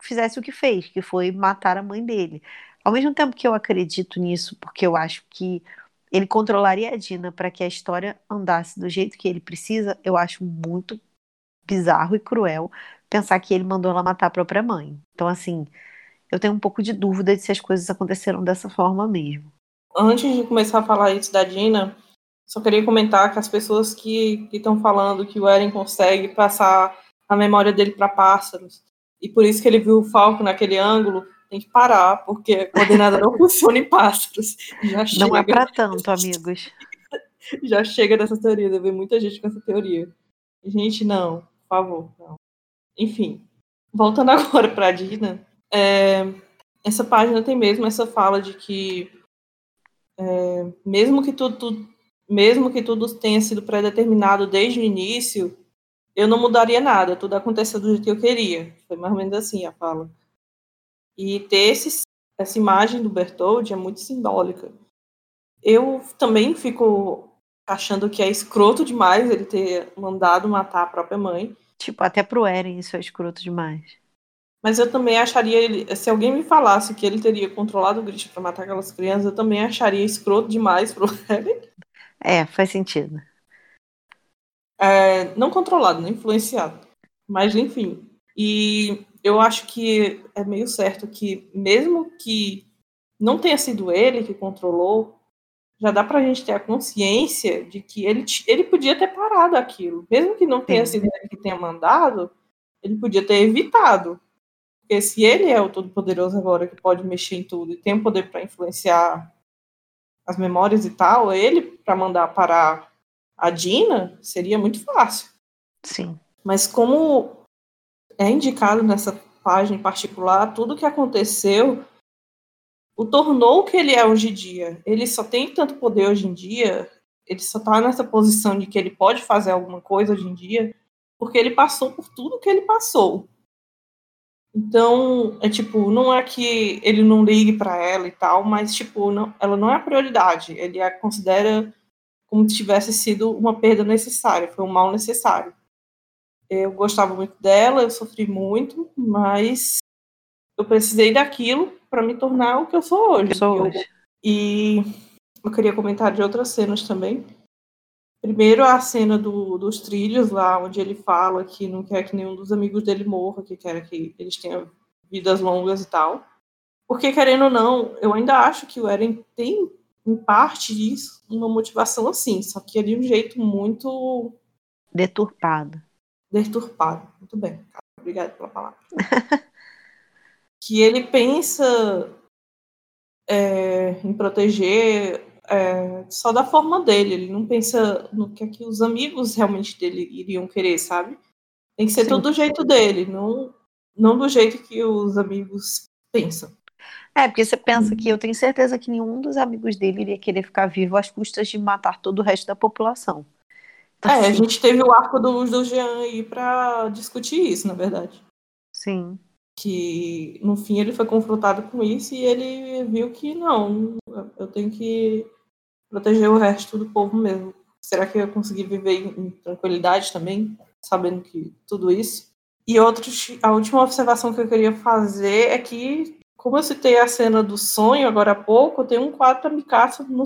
fizesse o que fez, que foi matar a mãe dele. Ao mesmo tempo que eu acredito nisso, porque eu acho que ele controlaria a Dina para que a história andasse do jeito que ele precisa, eu acho muito bizarro e cruel pensar que ele mandou ela matar a própria mãe. Então, assim, eu tenho um pouco de dúvida de se as coisas aconteceram dessa forma mesmo. Antes de começar a falar isso da Dina, só queria comentar que as pessoas que estão falando que o Eren consegue passar a memória dele para pássaros, e por isso que ele viu o Falco naquele ângulo, tem que parar, porque a coordenada não funciona em pássaros. Já chega, Não é para tanto, amigos. já chega dessa teoria, deve muita gente com essa teoria. Gente, não, por favor, não. Enfim, voltando agora para a Dina, é, essa página tem mesmo essa fala de que é, mesmo que tudo, tudo, mesmo que tudo tenha sido pré-determinado desde o início, eu não mudaria nada, tudo aconteceu do jeito que eu queria. Foi mais ou menos assim a fala. E ter esse, essa imagem do Bertold é muito simbólica. Eu também fico achando que é escroto demais ele ter mandado matar a própria mãe. Tipo, até pro Eren isso é escroto demais. Mas eu também acharia ele. Se alguém me falasse que ele teria controlado o Grit para matar aquelas crianças, eu também acharia escroto demais pro Eren. É, faz sentido. É, não controlado, nem influenciado. Mas, enfim. E eu acho que é meio certo que, mesmo que não tenha sido ele que controlou, já dá pra gente ter a consciência de que ele, ele podia ter parado aquilo. Mesmo que não tenha sido ele que tenha mandado, ele podia ter evitado. Porque se ele é o Todo-Poderoso agora, que pode mexer em tudo e tem o poder para influenciar as memórias e tal, ele, para mandar parar a Dina, seria muito fácil. Sim. Mas como é indicado nessa página em particular, tudo que aconteceu o tornou o que ele é hoje em dia. Ele só tem tanto poder hoje em dia, ele só está nessa posição de que ele pode fazer alguma coisa hoje em dia, porque ele passou por tudo que ele passou. Então, é tipo, não é que ele não ligue para ela e tal, mas tipo, não, ela não é a prioridade. Ele a considera como se tivesse sido uma perda necessária, foi um mal necessário. Eu gostava muito dela, eu sofri muito, mas eu precisei daquilo para me tornar o que eu sou hoje. Eu sou Eu- hoje. e eu queria comentar de outras cenas também. Primeiro, a cena do, dos trilhos, lá onde ele fala que não quer que nenhum dos amigos dele morra, que quer que eles tenham vidas longas e tal. Porque, querendo ou não, eu ainda acho que o Eren tem, em parte disso, uma motivação assim, só que é de um jeito muito Deturpado. deturpado. Muito bem, obrigada pela palavra. que ele pensa é, em proteger é, só da forma dele, ele não pensa no que, é que os amigos realmente dele iriam querer, sabe? Tem que ser Sim. tudo do jeito dele, não, não do jeito que os amigos pensam. É, porque você pensa que eu tenho certeza que nenhum dos amigos dele iria querer ficar vivo às custas de matar todo o resto da população. Então, é, assim, a gente teve o arco do, do Jean aí pra discutir isso, na verdade. Sim. Que no fim ele foi confrontado com isso e ele viu que não, eu tenho que proteger o resto do povo mesmo. Será que eu consegui viver em tranquilidade também, sabendo que tudo isso? E outro, a última observação que eu queria fazer é que, como eu citei a cena do sonho agora há pouco, tem um quadro da Mikasa no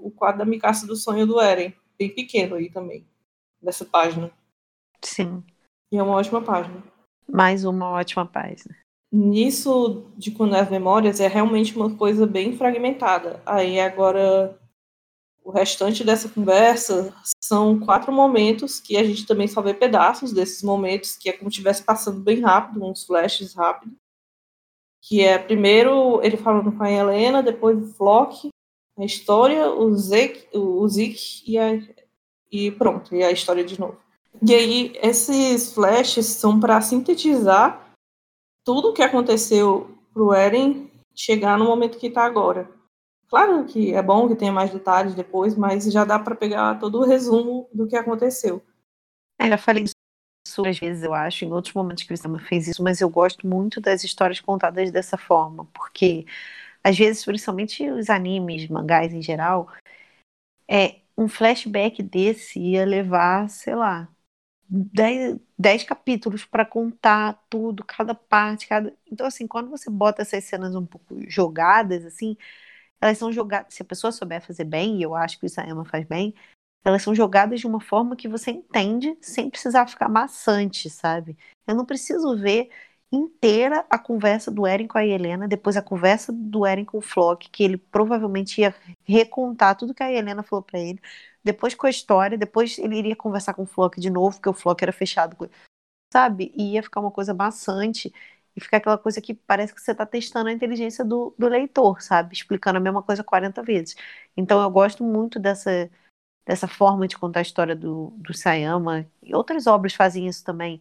o quadro da Mikasa do sonho do Eren, bem pequeno aí também, nessa página. Sim. E é uma ótima página. Mais uma ótima página. Nisso de quando as memórias é realmente uma coisa bem fragmentada. Aí agora o restante dessa conversa são quatro momentos que a gente também só vê pedaços desses momentos, que é como se estivesse passando bem rápido, uns flashes rápidos. Que é primeiro ele falando com a Helena, depois o Flock, a história, o Zeke, o Zeke e, a, e pronto, e a história de novo. E aí, esses flashes são para sintetizar tudo o que aconteceu pro Eren chegar no momento que está agora. Claro que é bom que tenha mais detalhes depois, mas já dá para pegar todo o resumo do que aconteceu. É, já falei isso às vezes, eu acho, em outros momentos que o Sama fez isso, mas eu gosto muito das histórias contadas dessa forma, porque às vezes, principalmente os animes, mangás em geral, é um flashback desse ia levar, sei lá, dez, dez capítulos para contar tudo, cada parte, cada. Então, assim, quando você bota essas cenas um pouco jogadas, assim, elas são jogadas, se a pessoa souber fazer bem, e eu acho que o Isayama faz bem, elas são jogadas de uma forma que você entende sem precisar ficar maçante, sabe? Eu não preciso ver inteira a conversa do Eren com a Helena, depois a conversa do Eren com o Flock, que ele provavelmente ia recontar tudo que a Helena falou para ele, depois com a história, depois ele iria conversar com o Flock de novo, porque o Flock era fechado com sabe? E ia ficar uma coisa maçante e fica aquela coisa que parece que você está testando a inteligência do, do, leitor, sabe? Explicando a mesma coisa 40 vezes. Então eu gosto muito dessa, dessa forma de contar a história do, do Sayama, e outras obras fazem isso também,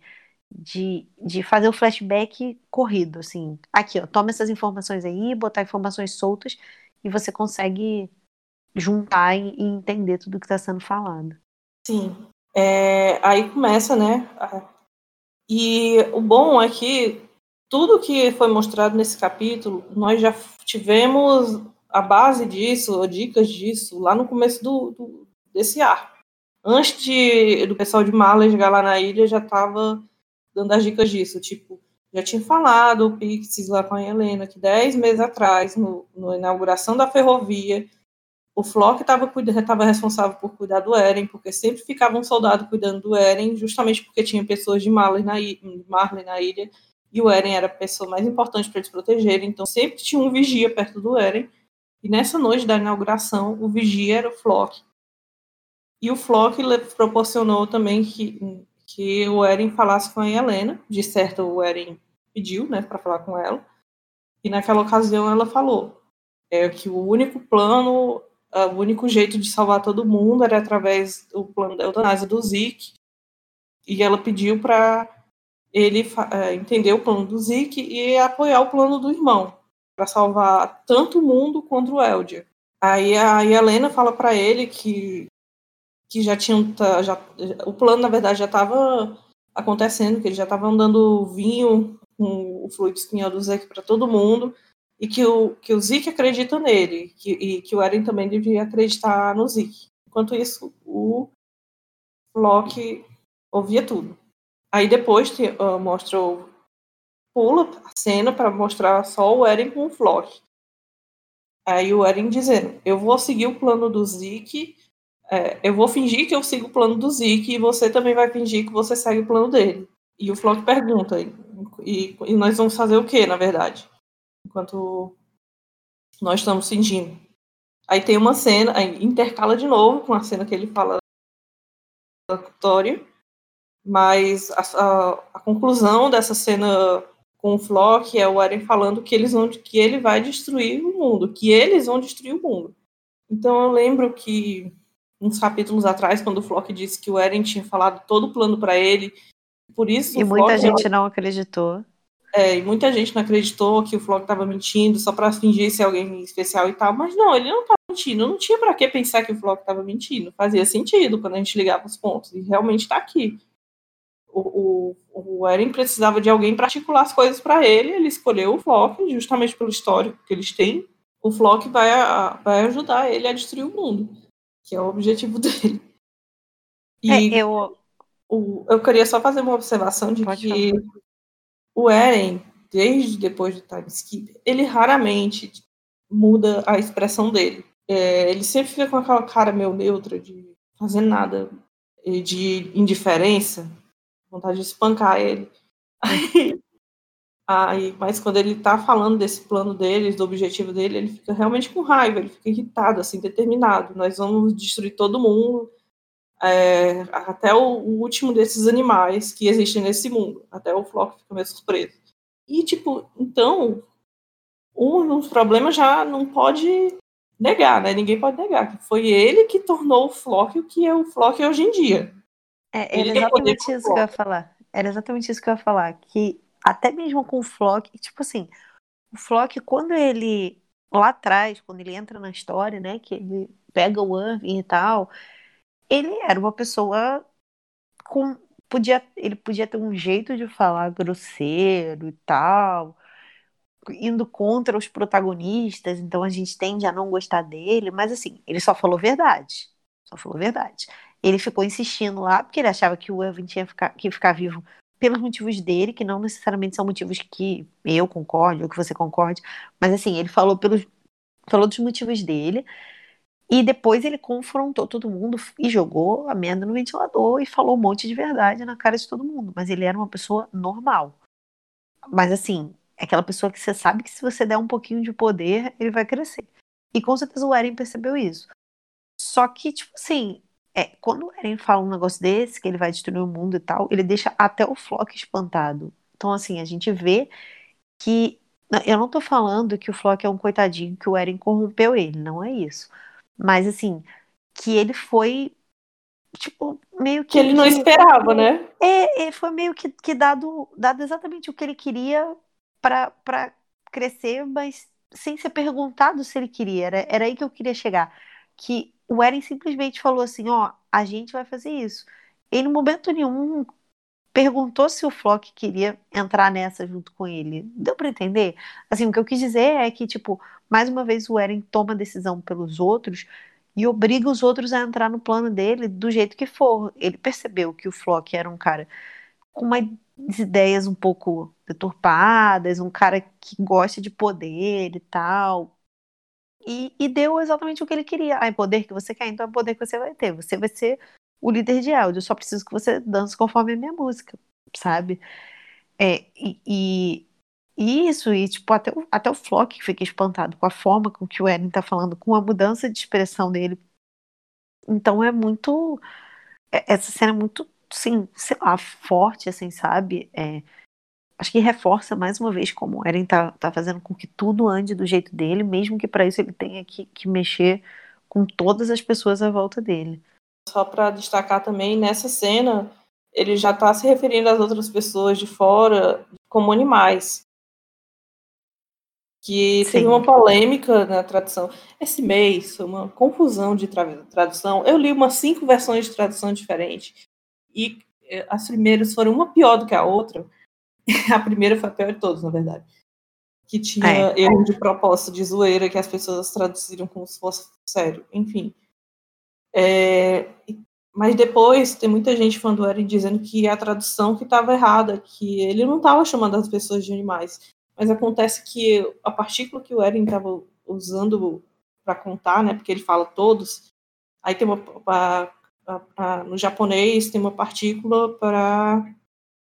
de, de fazer o flashback corrido, assim. Aqui, ó, toma essas informações aí, botar informações soltas, e você consegue juntar e, e entender tudo que está sendo falado. Sim. É, aí começa, né? E o bom é que tudo que foi mostrado nesse capítulo, nós já tivemos a base disso, ou dicas disso, lá no começo do, do desse ar. Antes de, do pessoal de Marley chegar lá na ilha, já estava dando as dicas disso. Tipo, já tinha falado o Pixies lá com a Helena, que dez meses atrás, no, na inauguração da ferrovia, o Flock estava responsável por cuidar do Eren, porque sempre ficava um soldado cuidando do Eren, justamente porque tinha pessoas de Marley na, Marley na ilha, e o Eren era a pessoa mais importante para eles protegerem, então sempre tinha um vigia perto do Eren. E nessa noite da inauguração, o vigia era o Flock. E o Flock proporcionou também que, que o Eren falasse com a Helena, de certo o Eren pediu, né, para falar com ela. E naquela ocasião ela falou é, que o único plano, o único jeito de salvar todo mundo era através do plano da eutanásia do Zeke. E ela pediu para ele é, entender o plano do Zeke e apoiar o plano do irmão, para salvar tanto o mundo quanto o Eldia. Aí a Helena fala para ele que, que já tinha. Já, o plano, na verdade, já estava acontecendo, que ele já estava dando vinho com o fluido espinhal do Zeke para todo mundo, e que o, que o Zeke acredita nele, que, e que o Eren também devia acreditar no Zeke. Enquanto isso, o Loki ouvia tudo. Aí depois te, uh, mostra o, pula a cena para mostrar só o Eren com o Flock. Aí o Eren dizendo: Eu vou seguir o plano do Zeke, é, eu vou fingir que eu sigo o plano do Zeke e você também vai fingir que você segue o plano dele. E o Flock pergunta: e, e nós vamos fazer o que, na verdade? Enquanto nós estamos fingindo. Aí tem uma cena, aí intercala de novo com a cena que ele fala da Vitória mas a, a, a, conclusão dessa cena com o Flock é o Eren falando que eles vão que ele vai destruir o mundo, que eles vão destruir o mundo. Então eu lembro que uns capítulos atrás, quando o Flock disse que o Eren tinha falado todo o plano para ele, por isso e muita gente não acreditou. É, e muita gente não acreditou que o Flock estava mentindo só para fingir ser alguém especial e tal, mas não, ele não estava mentindo, não tinha para que pensar que o Flock estava mentindo, fazia sentido quando a gente ligava os pontos, e realmente está aqui. O, o, o, Eren precisava de alguém para articular as coisas para ele, ele escolheu o Flock, justamente pelo histórico que eles têm. O Flock vai, vai ajudar ele a destruir o mundo, que é o objetivo dele. E é, eu... O, eu queria só fazer uma observação de Pode que falar. o Eren, desde depois do time skip, ele raramente muda a expressão dele. É, ele sempre fica com aquela cara meio neutra de fazer nada, de indiferença, vontade de espancar ele. Aí, aí, mas quando ele tá falando desse plano deles, do objetivo dele, ele fica realmente com raiva, ele fica irritado, assim, determinado. Nós vamos destruir todo mundo, é, até o, o, último desses animais que existem nesse mundo. Até o Flock fica meio surpreso. E, tipo, então, um dos problemas já não pode negar, né? Ninguém pode negar que foi ele que tornou o Flock o que é o Flock hoje em dia. É, era exatamente isso que eu ia falar. Era exatamente isso que eu ia falar. Que até mesmo com o Flock, tipo assim, o Flock, quando ele. Lá atrás, quando ele entra na história, né? Que ele pega o Irving e tal, ele era uma pessoa com. Podia, ele podia ter um jeito de falar grosseiro e tal, indo contra os protagonistas, então a gente tende a não gostar dele, mas assim, ele só falou verdade. Só falou verdade. Ele ficou insistindo lá porque ele achava que o Evan tinha ficar, que ficar vivo pelos motivos dele, que não necessariamente são motivos que eu concorde ou que você concorde, mas assim, ele falou pelos falou dos motivos dele. E depois ele confrontou todo mundo e jogou a merda no ventilador e falou um monte de verdade na cara de todo mundo. Mas ele era uma pessoa normal. Mas assim, é aquela pessoa que você sabe que se você der um pouquinho de poder, ele vai crescer. E com certeza o Eren percebeu isso. Só que, tipo assim, é, quando o Eren fala um negócio desse, que ele vai destruir o mundo e tal, ele deixa até o Flock espantado. Então, assim, a gente vê que. Eu não tô falando que o Flock é um coitadinho, que o Eren corrompeu ele, não é isso. Mas, assim, que ele foi. Tipo, meio que. Que ele não esperava, né? É, é, foi meio que, que dado, dado exatamente o que ele queria para crescer, mas sem ser perguntado se ele queria. Era, era aí que eu queria chegar. Que o Eren simplesmente falou assim: ó, a gente vai fazer isso. Ele, em momento nenhum, perguntou se o Flock queria entrar nessa junto com ele. Deu para entender? Assim, o que eu quis dizer é que, tipo, mais uma vez o Eren toma decisão pelos outros e obriga os outros a entrar no plano dele do jeito que for. Ele percebeu que o Flock era um cara com umas ideias um pouco deturpadas, um cara que gosta de poder e tal, e, e, deu exatamente o que ele queria. Ah, é poder que você quer, então é poder que você vai ter. Você vai ser o líder de áudio. Eu só preciso que você dance conforme a minha música, sabe? É, e, e, isso, e tipo, até o, até o Flock fica espantado com a forma com que o Eren tá falando, com a mudança de expressão dele. Então é muito. É, essa cena é muito, sim, sei lá, forte, assim, sabe? É, acho que reforça mais uma vez como o Eren tá, tá fazendo com que tudo ande do jeito dele, mesmo que para isso ele tenha que, que mexer com todas as pessoas à volta dele. Só para destacar também, nessa cena, ele já está se referindo às outras pessoas de fora como animais. Que Sim. teve uma polêmica na tradução. Esse mês foi uma confusão de tra tradução. Eu li umas cinco versões de tradução diferentes. E eh, as primeiras foram uma pior do que a outra a primeira foi a pior de todos, na verdade. Que tinha é. erro de propósito, de zoeira, que as pessoas traduziram como se fosse sério. Enfim. É, mas depois tem muita gente falando do Eren dizendo que é a tradução que estava errada, que ele não estava chamando as pessoas de animais. Mas acontece que a partícula que o Eren estava usando para contar, né, porque ele fala todos, aí tem uma. A, a, a, no japonês tem uma partícula para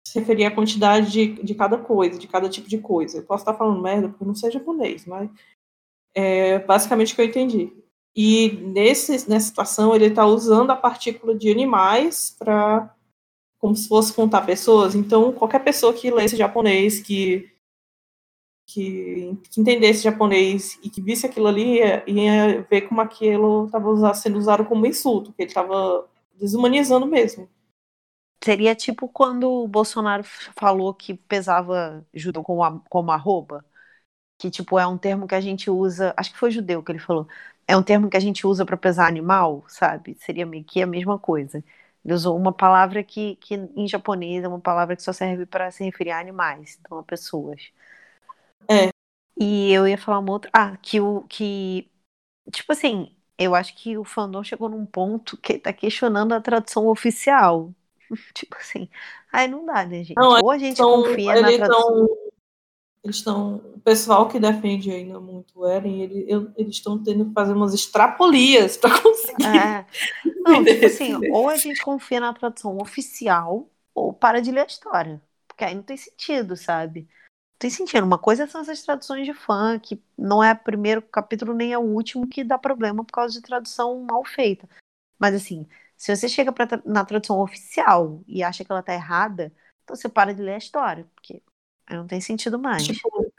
se referir à quantidade de, de cada coisa, de cada tipo de coisa. Eu posso estar falando merda porque eu não sei japonês, mas é basicamente o que eu entendi. E nesse, nessa situação ele está usando a partícula de animais para como se fosse contar pessoas. Então qualquer pessoa que lesse japonês, que que, que entendesse japonês e que visse aquilo ali ia, ia ver como aquilo estava sendo usado como insulto, que ele estava desumanizando mesmo. Seria tipo quando o Bolsonaro falou que pesava judeu como, a, como arroba, que tipo é um termo que a gente usa, acho que foi judeu que ele falou, é um termo que a gente usa para pesar animal, sabe? Seria meio que a mesma coisa. Ele usou uma palavra que, que em japonês é uma palavra que só serve para se referir a animais, então a pessoas. É. E eu ia falar uma outra. Ah, que o. Que, tipo assim, eu acho que o fandom chegou num ponto que tá questionando a tradução oficial. tipo assim. Aí não dá, né, gente? Não, Ou a gente tão, confia na tradução. Tão, eles estão. O pessoal que defende ainda muito o Eren, ele, eu, eles estão tendo que fazer umas extrapolias para conseguir. É. Não, tipo assim, ou a gente confia na tradução oficial, ou para de ler a história. Porque aí não tem sentido, sabe? tem sentido. Uma coisa são essas traduções de fã, que não é o primeiro capítulo nem é o último que dá problema por causa de tradução mal feita. Mas assim, se você chega pra, na tradução oficial e acha que ela tá errada, então você para de ler a história, porque não tem sentido mais. Tipo,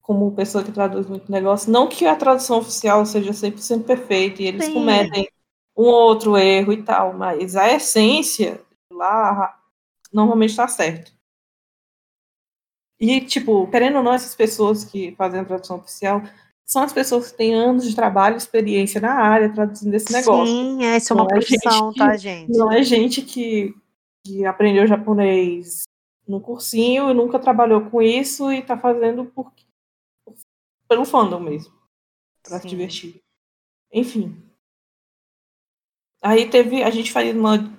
como pessoa que traduz muito negócio, não que a tradução oficial seja 100% perfeita e eles Sim. cometem um outro erro e tal, mas a essência lá normalmente está certo. E, tipo, querendo ou não, essas pessoas que fazem a tradução oficial são as pessoas que têm anos de trabalho, experiência na área, traduzindo esse negócio. Sim, essa é uma não profissão, é tá, gente? Não é gente que, que aprendeu japonês no cursinho e nunca trabalhou com isso e tá fazendo por, pelo fandom mesmo. Pra se divertir. Enfim. Aí teve. A gente faz uma,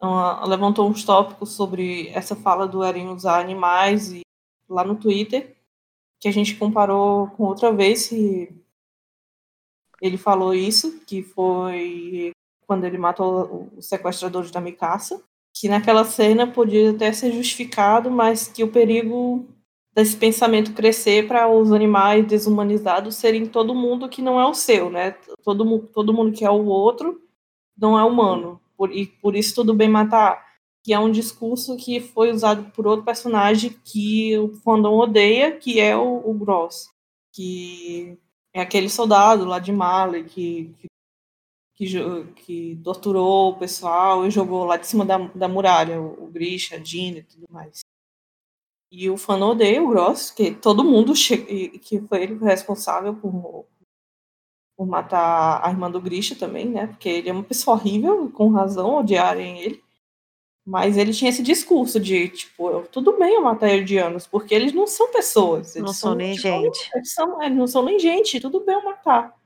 uma, levantou uns tópicos sobre essa fala do Eren usar animais e lá no Twitter, que a gente comparou com outra vez que ele falou isso, que foi quando ele matou os sequestradores da Mikasa, que naquela cena podia até ser justificado, mas que o perigo desse pensamento crescer para os animais desumanizados serem todo mundo que não é o seu, né? Todo, todo mundo que é o outro não é humano. Por, e por isso tudo bem matar que é um discurso que foi usado por outro personagem que o fandom odeia, que é o, o Gross, que é aquele soldado lá de Mali que, que, que, torturou o pessoal e jogou lá de cima da, da muralha, o, o Grisha, a Jean e tudo mais. E o fandom odeia o Gross, que todo mundo que foi ele responsável por, por matar a irmã do Grisha também, né? Porque ele é uma pessoa horrível, com razão odiarem ele. Mas ele tinha esse discurso de, tipo, tudo bem eu matar eldianos, porque eles não são pessoas. Não são, nem tipo, gente. Eles, são, eles não são nem gente, tudo bem eu matar.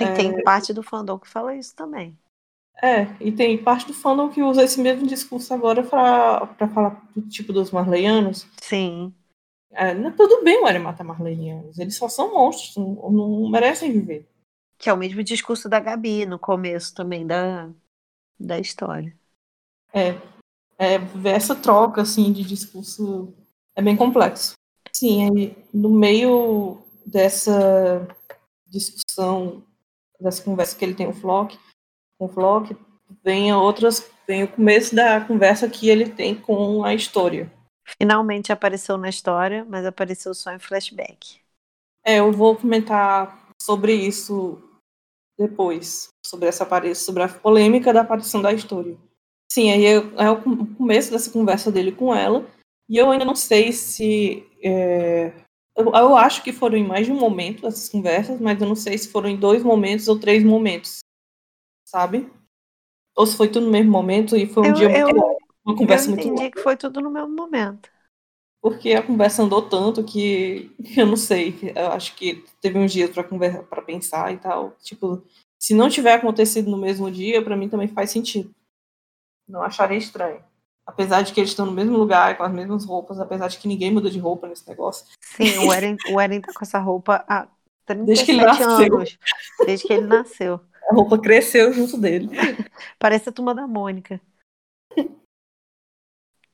E é... tem parte do fandom que fala isso também. É, e tem parte do fandom que usa esse mesmo discurso agora pra, pra falar do tipo dos marleianos. Sim. É, não, tudo bem o Eren matar marleianos, eles só são monstros, não, não merecem viver. Que é o mesmo discurso da Gabi no começo também da, da história. É, é, essa troca assim de discurso é bem complexo. Sim, aí, no meio dessa discussão, dessa conversa que ele tem com o Flock, com o Flock, vem outras, vem o começo da conversa que ele tem com a história. Finalmente apareceu na história, mas apareceu só em flashback. É, eu vou comentar sobre isso depois, sobre essa sobre a polêmica da aparição da história. Sim, aí é, o começo dessa conversa dele com ela. E eu ainda não sei se. É, eu, eu, acho que foram em mais de um momento essas conversas, mas eu não sei se foram em dois momentos ou três momentos. Sabe? Ou se foi tudo no mesmo momento e foi um eu, dia muito eu, uma conversa eu muito entendi que foi tudo no mesmo momento. Porque a conversa andou tanto que eu não sei. Eu acho que teve uns dias para conversar, para pensar e tal. Tipo, se não tiver acontecido no mesmo dia, para mim também faz sentido. Não acharia estranho. Apesar de que eles estão no mesmo lugar, com as mesmas roupas, apesar de que ninguém muda de roupa nesse negócio. Sim, o Eren, o Eren tá com essa roupa há 37 desde que ele nasceu. anos. Desde que ele nasceu. A roupa cresceu junto dele. Parece a turma da Mônica.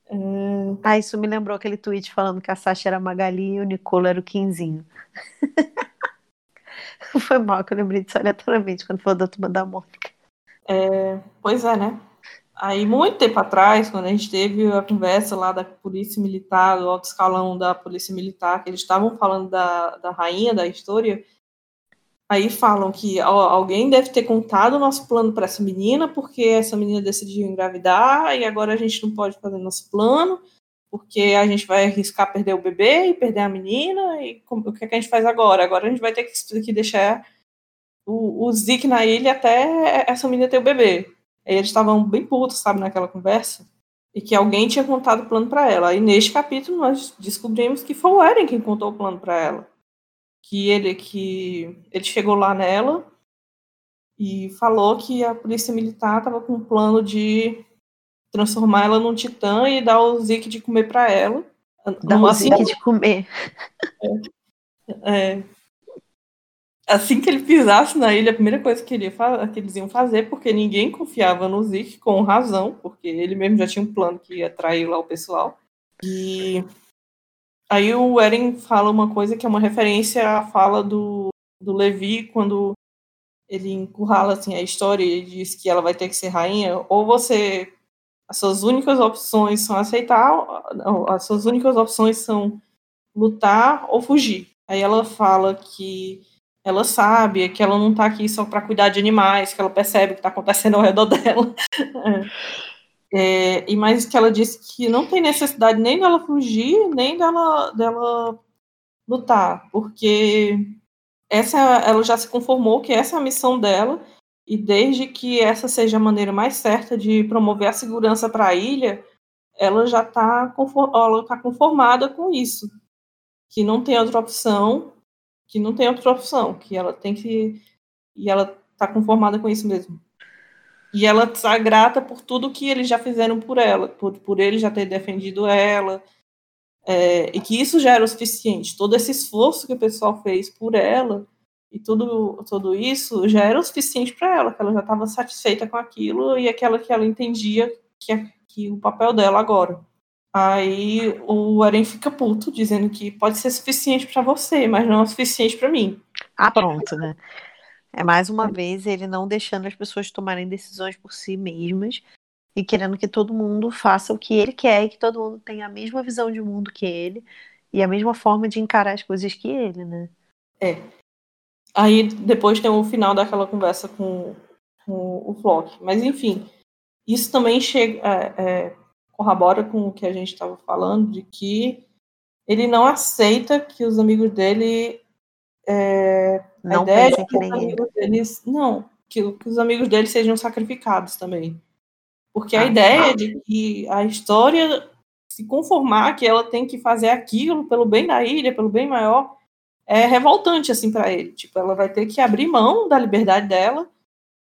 É... Ah, isso me lembrou aquele tweet falando que a Sasha era a Magali e o Nicolo era o Quinzinho. Foi mal que eu lembrei disso aleatoriamente quando falou da turma da Mônica. É... Pois é, né? Aí, muito tempo atrás, quando a gente teve a conversa lá da polícia militar, do alto escalão da polícia militar, que eles estavam falando da, da rainha da história, aí falam que ó, alguém deve ter contado o nosso plano para essa menina, porque essa menina decidiu engravidar e agora a gente não pode fazer nosso plano, porque a gente vai arriscar perder o bebê e perder a menina, e como, o que, é que a gente faz agora? Agora a gente vai ter que, que deixar o, o Zeke na ilha até essa menina ter o bebê. Aí eles estavam bem putos, sabe, naquela conversa. E que alguém tinha contado o plano para ela. E neste capítulo nós descobrimos que foi o Eren quem contou o plano para ela. Que ele que ele chegou lá nela e falou que a polícia militar estava com um plano de transformar ela num titã e dar o Zeke de comer para ela. Dar o assim, Zeke de comer. É, é, assim que ele pisasse na ilha, a primeira coisa que, ele que eles iam fazer, porque ninguém confiava no Zeke, com razão, porque ele mesmo já tinha um plano que ia atrair lá o pessoal. E aí o Eren fala uma coisa que é uma referência à fala do, do Levi, quando ele encurrala assim, a história e diz que ela vai ter que ser rainha, ou você. As suas únicas opções são aceitar, as suas únicas opções são lutar ou fugir. Aí ela fala que ela sabe que ela não está aqui só para cuidar de animais, que ela percebe o que está acontecendo ao redor dela. É, e mais que ela disse que não tem necessidade nem dela fugir, nem dela, dela lutar, porque essa ela já se conformou que essa é a missão dela, e desde que essa seja a maneira mais certa de promover a segurança para a ilha, ela já está tá conformada com isso, que não tem outra opção que não tem outra opção, que ela tem que. E ela está conformada com isso mesmo. E ela está grata por tudo que eles já fizeram por ela, por, por ele já ter defendido ela, é, e que isso já era o suficiente. Todo esse esforço que o pessoal fez por ela, e tudo, tudo isso já era o suficiente para ela, que ela já estava satisfeita com aquilo e aquela que ela entendia que, é, que o papel dela agora. Aí o Eren fica puto, dizendo que pode ser suficiente para você, mas não é suficiente para mim. Ah, pronto, né? É mais uma vez ele não deixando as pessoas tomarem decisões por si mesmas e querendo que todo mundo faça o que ele quer e que todo mundo tenha a mesma visão de mundo que ele e a mesma forma de encarar as coisas que ele, né? É. Aí depois tem o final daquela conversa com, com o Flock. Mas enfim, isso também chega. É, é, corrobora com o que a gente estava falando, de que ele não aceita que os amigos dele. É, não ideia que, que os amigos deles. Não, que, que, os amigos dele sejam sacrificados também. Porque ah, a ideia ah. de que a história se conformar que ela tem que fazer aquilo pelo bem da ilha, pelo bem maior, é revoltante assim para ele. Tipo, ela vai ter que abrir mão da liberdade dela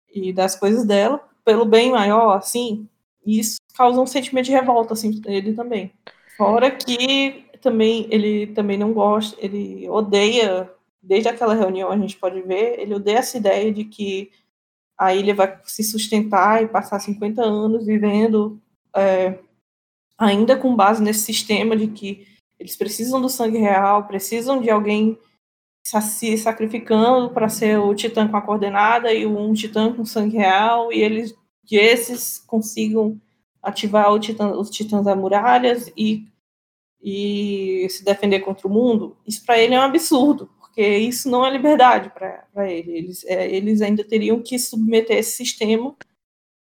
e das coisas dela pelo bem maior, assim. E isso causa um sentimento de revolta, assim, ele também. Fora que também ele também não gosta, ele odeia, desde aquela reunião a gente pode ver, ele odeia essa ideia de que a ilha vai se sustentar e passar 50 anos vivendo é, ainda com base nesse sistema de que eles precisam do sangue real, precisam de alguém se sacrificando para ser o titã com a coordenada e um titã com sangue real, e eles que esses consigam ativar titã, os titãs da muralhas e, e se defender contra o mundo, isso para ele é um absurdo, porque isso não é liberdade para ele. Eles, é, eles ainda teriam que submeter esse sistema,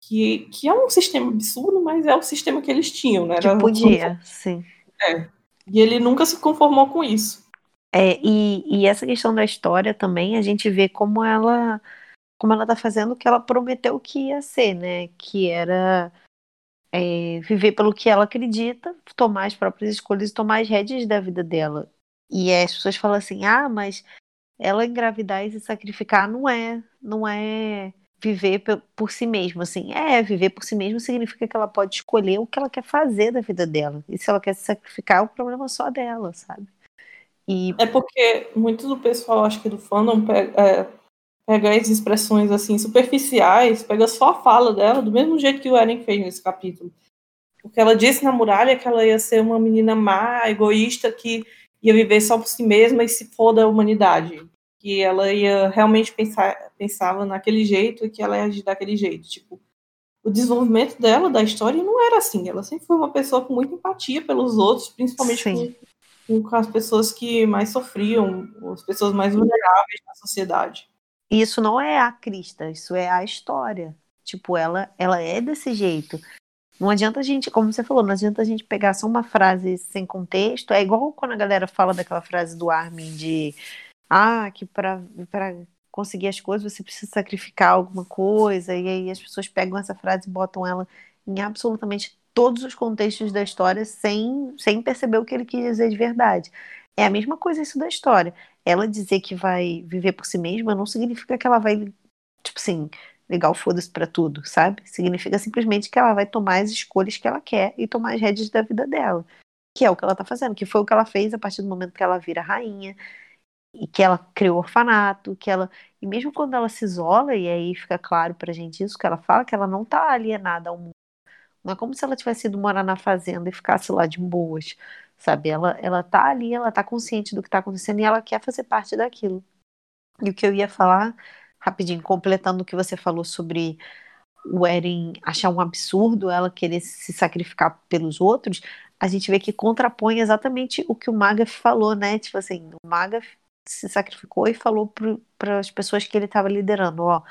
que, que é um sistema absurdo, mas é o sistema que eles tinham, né? Era que podia, sim. É. E ele nunca se conformou com isso. É, e, e essa questão da história também, a gente vê como ela como ela tá fazendo o que ela prometeu que ia ser, né? Que era é, viver pelo que ela acredita, tomar as próprias escolhas e tomar as rédeas da vida dela. E as pessoas falam assim: ah, mas ela engravidar e se sacrificar não é, não é viver por si mesmo, assim. É, viver por si mesmo significa que ela pode escolher o que ela quer fazer da vida dela. E se ela quer se sacrificar, o problema é só dela, sabe? E... É porque muito do pessoal, acho que do fandom, é, pega as expressões assim superficiais, pega só a fala dela, do mesmo jeito que o Eren fez nesse capítulo. Porque ela disse na muralha que ela ia ser uma menina má, egoísta, que ia viver só por si mesma e se for da humanidade. Que ela ia realmente pensar, pensava naquele jeito e que ela ia agir daquele jeito. Tipo, o desenvolvimento dela, da história, não era assim. Ela sempre foi uma pessoa com muita empatia pelos outros, principalmente com, com, as pessoas que mais sofriam, as pessoas mais vulneráveis na sociedade. Isso não é a Crista, isso é a história. Tipo, ela, ela é desse jeito. Não adianta a gente, como você falou, não adianta a gente pegar só uma frase sem contexto. É igual quando a galera fala daquela frase do Armin de ah, que para conseguir as coisas você precisa sacrificar alguma coisa, e aí as pessoas pegam essa frase e botam ela em absolutamente todos os contextos da história sem, sem perceber o que ele quis dizer de verdade. É a mesma coisa isso da história. Ela dizer que vai viver por si mesma não significa que ela vai, tipo assim, legal, foda-se pra tudo, sabe? Significa simplesmente que ela vai tomar as escolhas que ela quer e tomar as rédeas da vida dela. Que é o que ela tá fazendo, que foi o que ela fez a partir do momento que ela vira rainha, e que ela criou orfanato, que ela. E mesmo quando ela se isola, e aí fica claro pra gente isso, que ela fala que ela não tá alienada ao mundo. Não é como se ela tivesse ido morar na fazenda e ficasse lá de boas, sabe? Ela, ela tá ali, ela tá consciente do que tá acontecendo e ela quer fazer parte daquilo. E o que eu ia falar rapidinho, completando o que você falou sobre o Eren achar um absurdo ela querer se sacrificar pelos outros, a gente vê que contrapõe exatamente o que o Maga falou, né? Tipo assim, o Maga se sacrificou e falou para as pessoas que ele estava liderando, ó,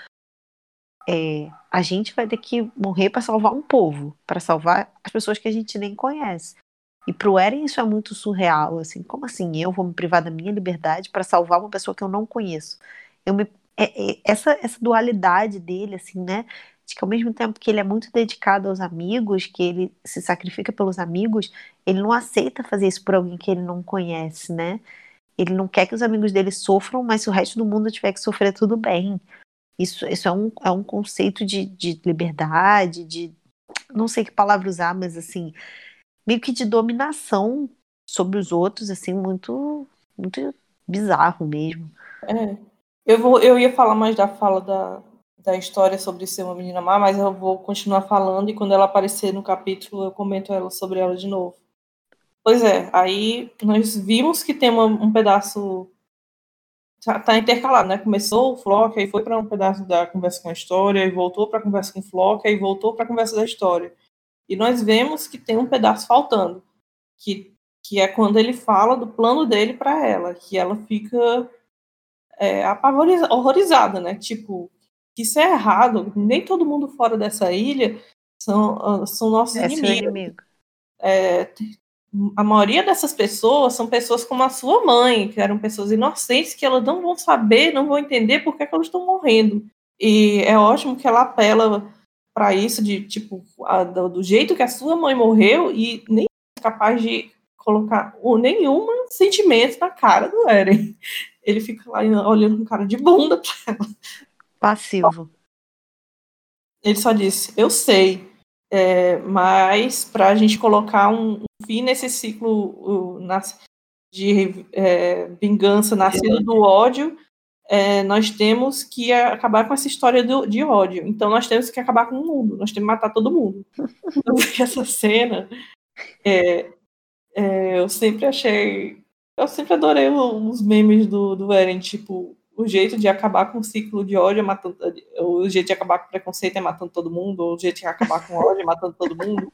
é, a gente vai ter que morrer para salvar um povo, para salvar as pessoas que a gente nem conhece. E pro Eren isso é muito surreal, assim, como assim eu vou me privar da minha liberdade para salvar uma pessoa que eu não conheço? Eu me é, é, essa, essa dualidade dele, assim, né? De que ao mesmo tempo que ele é muito dedicado aos amigos, que ele se sacrifica pelos amigos, ele não aceita fazer isso por alguém que ele não conhece, né? Ele não quer que os amigos dele sofram, mas se o resto do mundo tiver que sofrer, tudo bem. Isso, isso é, um, é um conceito de, de liberdade, de. Não sei que palavra usar, mas assim. Meio que de dominação sobre os outros, assim, muito. Muito bizarro mesmo. É. Eu, vou, eu ia falar mais da fala da, da história sobre ser uma menina má, mas eu vou continuar falando e quando ela aparecer no capítulo eu comento ela sobre ela de novo. Pois é, aí nós vimos que tem uma, um pedaço tá, tá, intercalado, né? Começou o Flock, aí foi para um pedaço da conversa com a história, e voltou para a conversa com o Flock, aí voltou para a conversa da história. E nós vemos que tem um pedaço faltando, que, que é quando ele fala do plano dele para ela, que ela fica é, horrorizada, né? Tipo, isso é errado, nem todo mundo fora dessa ilha são, ah, são nossos é inimigos. Inimigo. É, a maioria dessas pessoas são pessoas como a sua mãe, que eram pessoas inocentes, que elas não vão saber, não vão entender por que, é que elas estão morrendo. E é ótimo que ela apela para isso, de tipo, a, do, do, jeito que a sua mãe morreu, e nem é capaz de colocar nenhum sentimento na cara do Eren. Ele fica lá olhando com cara de bunda pra ela. Passivo. Ele só disse, eu sei, é, mas para a gente colocar um, fim nesse ciclo de é, vingança nascido do ódio, é, nós temos que acabar com essa história do, de ódio. Então nós temos que acabar com o mundo, nós temos que matar todo mundo. Vi essa cena, é, é, eu sempre achei, eu sempre adorei os memes do, do Eren, tipo, o jeito de acabar com o ciclo de ódio é matando, o jeito de acabar com o preconceito é matando todo mundo, ou o jeito de acabar com o ódio é matando todo mundo.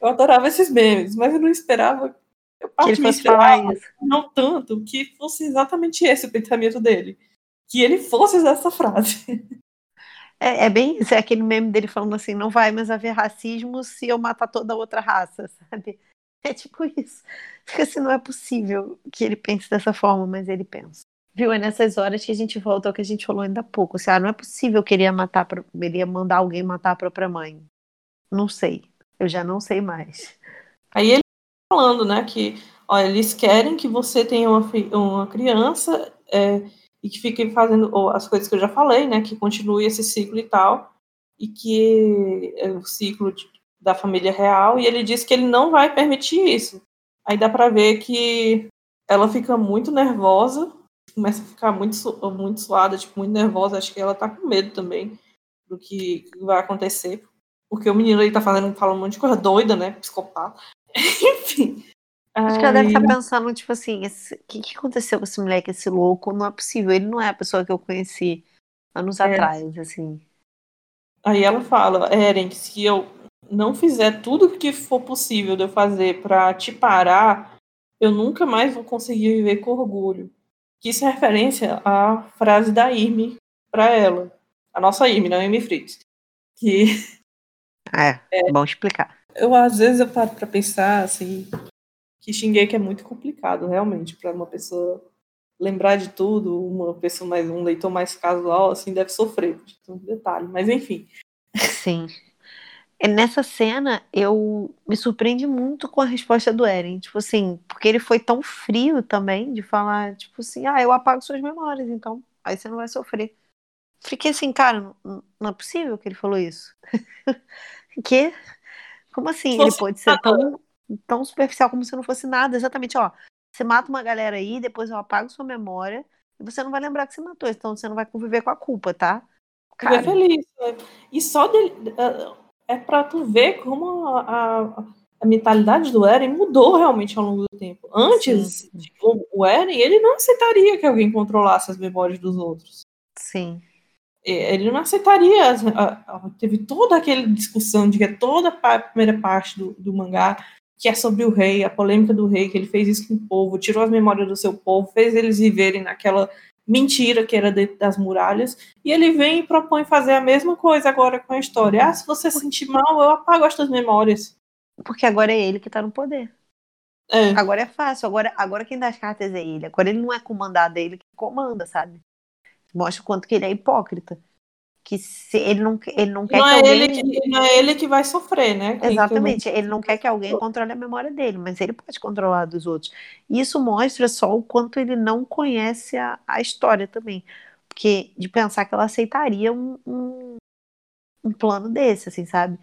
Eu adorava esses memes, mas eu não esperava. Eu que ele fosse falar isso. Não tanto, que fosse exatamente esse o pensamento dele. Que ele fosse essa frase. É, é, bem isso, é aquele meme dele falando assim, não vai mais haver racismo se eu matar toda a outra raça, sabe? É tipo isso. Porque assim, não é possível que ele pense dessa forma, mas ele pensa. Viu? É nessas horas que a gente volta ao que a gente falou ainda há pouco. Assim, ah, não é possível que ele ia matar, ele ia mandar alguém matar a própria mãe. Não sei. Eu já não sei mais. Aí ele tá falando, né, que olha, eles querem que você tenha uma, uma criança é, e que fique fazendo as coisas que eu já falei, né, que continue esse ciclo e tal, e que é o ciclo de, da família real, e ele diz que ele não vai permitir isso. Aí dá para ver que ela fica muito nervosa, começa a ficar muito, muito suada, tipo, muito nervosa, acho que ela tá com medo também do que vai acontecer, porque o menino aí tá fazendo, falando um monte de coisa doida, né? Psicopata. Enfim. Acho que ela deve estar tá pensando, tipo assim, o que, que aconteceu com esse moleque, esse louco? Não é possível, ele não é a pessoa que eu conheci anos é. atrás, assim. aí ela fala, Eren, se eu não fizer tudo que for possível de eu fazer para te parar, eu nunca mais vou conseguir viver com orgulho. Que isso é referência à frase da Irme para ela. A nossa Irme, não a Irme Fritz. Que é, é bom explicar. Eu às vezes eu paro para pensar assim, que Shingeki é muito complicado realmente para uma pessoa lembrar de tudo, uma pessoa mais um leitor mais casual assim deve sofrer de tanto detalhe, mas enfim. Sim. Nessa cena, eu me surpreendi muito com a resposta do Eren. Tipo assim, porque ele foi tão frio também de falar, tipo assim, ah, eu apago suas memórias, então aí você não vai sofrer. Fiquei assim, cara, não, não é possível que ele falou isso. que? Como assim? Ele pode ser tão, tão superficial como se não fosse nada. Exatamente, ó. Você mata uma galera aí, depois eu apago sua memória e você não vai lembrar que você matou, então você não vai conviver com a culpa, tá? Cara. feliz. Né? E só dele é para tu ver como a, a, a, mentalidade do Eren mudou realmente ao longo do tempo. Antes, tipo, o Eren, ele não aceitaria que alguém controlasse as memórias dos outros. Sim. Ele não aceitaria. Teve toda aquela discussão de que é toda a primeira parte do, do mangá que é sobre o rei, a polêmica do rei, que ele fez isso com o povo, tirou as memórias do seu povo, fez eles viverem naquela mentira que era dentro das muralhas, e ele vem e propõe fazer a mesma coisa agora com a história. Ah, se você se sentir mal, eu apago as suas memórias. Porque agora é ele que tá no poder. É. Agora é fácil, agora, agora quem dá as cartas é ele. Agora ele não é comandado, é ele que comanda, sabe? Mostra o quanto que ele é hipócrita que se ele não, ele não quer não que é alguém... Ele que, não é ele que vai sofrer, né? Exatamente, ele não quer que alguém controle a memória dele, mas ele pode controlar dos outros. Isso mostra só o quanto ele não conhece a, a história também. Porque de pensar que ela aceitaria um, um, um plano desse, assim, sabe?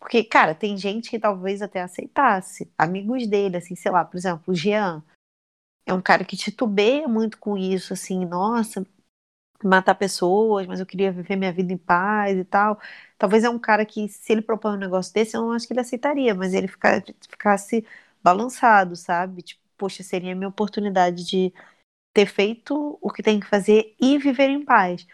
Porque, cara, tem gente que talvez até aceitasse. Amigos dele, assim, sei lá, por exemplo, o Jean. É um cara que titubeia muito com isso, assim, nossa, matar pessoas, mas eu queria viver minha vida em paz e tal. Talvez é um cara que, se ele propõe um negócio desse, eu não acho que ele aceitaria, mas ele fica, ficasse balançado, sabe? Tipo, poxa, seria a minha oportunidade de ter feito o que tem que fazer e viver em paz.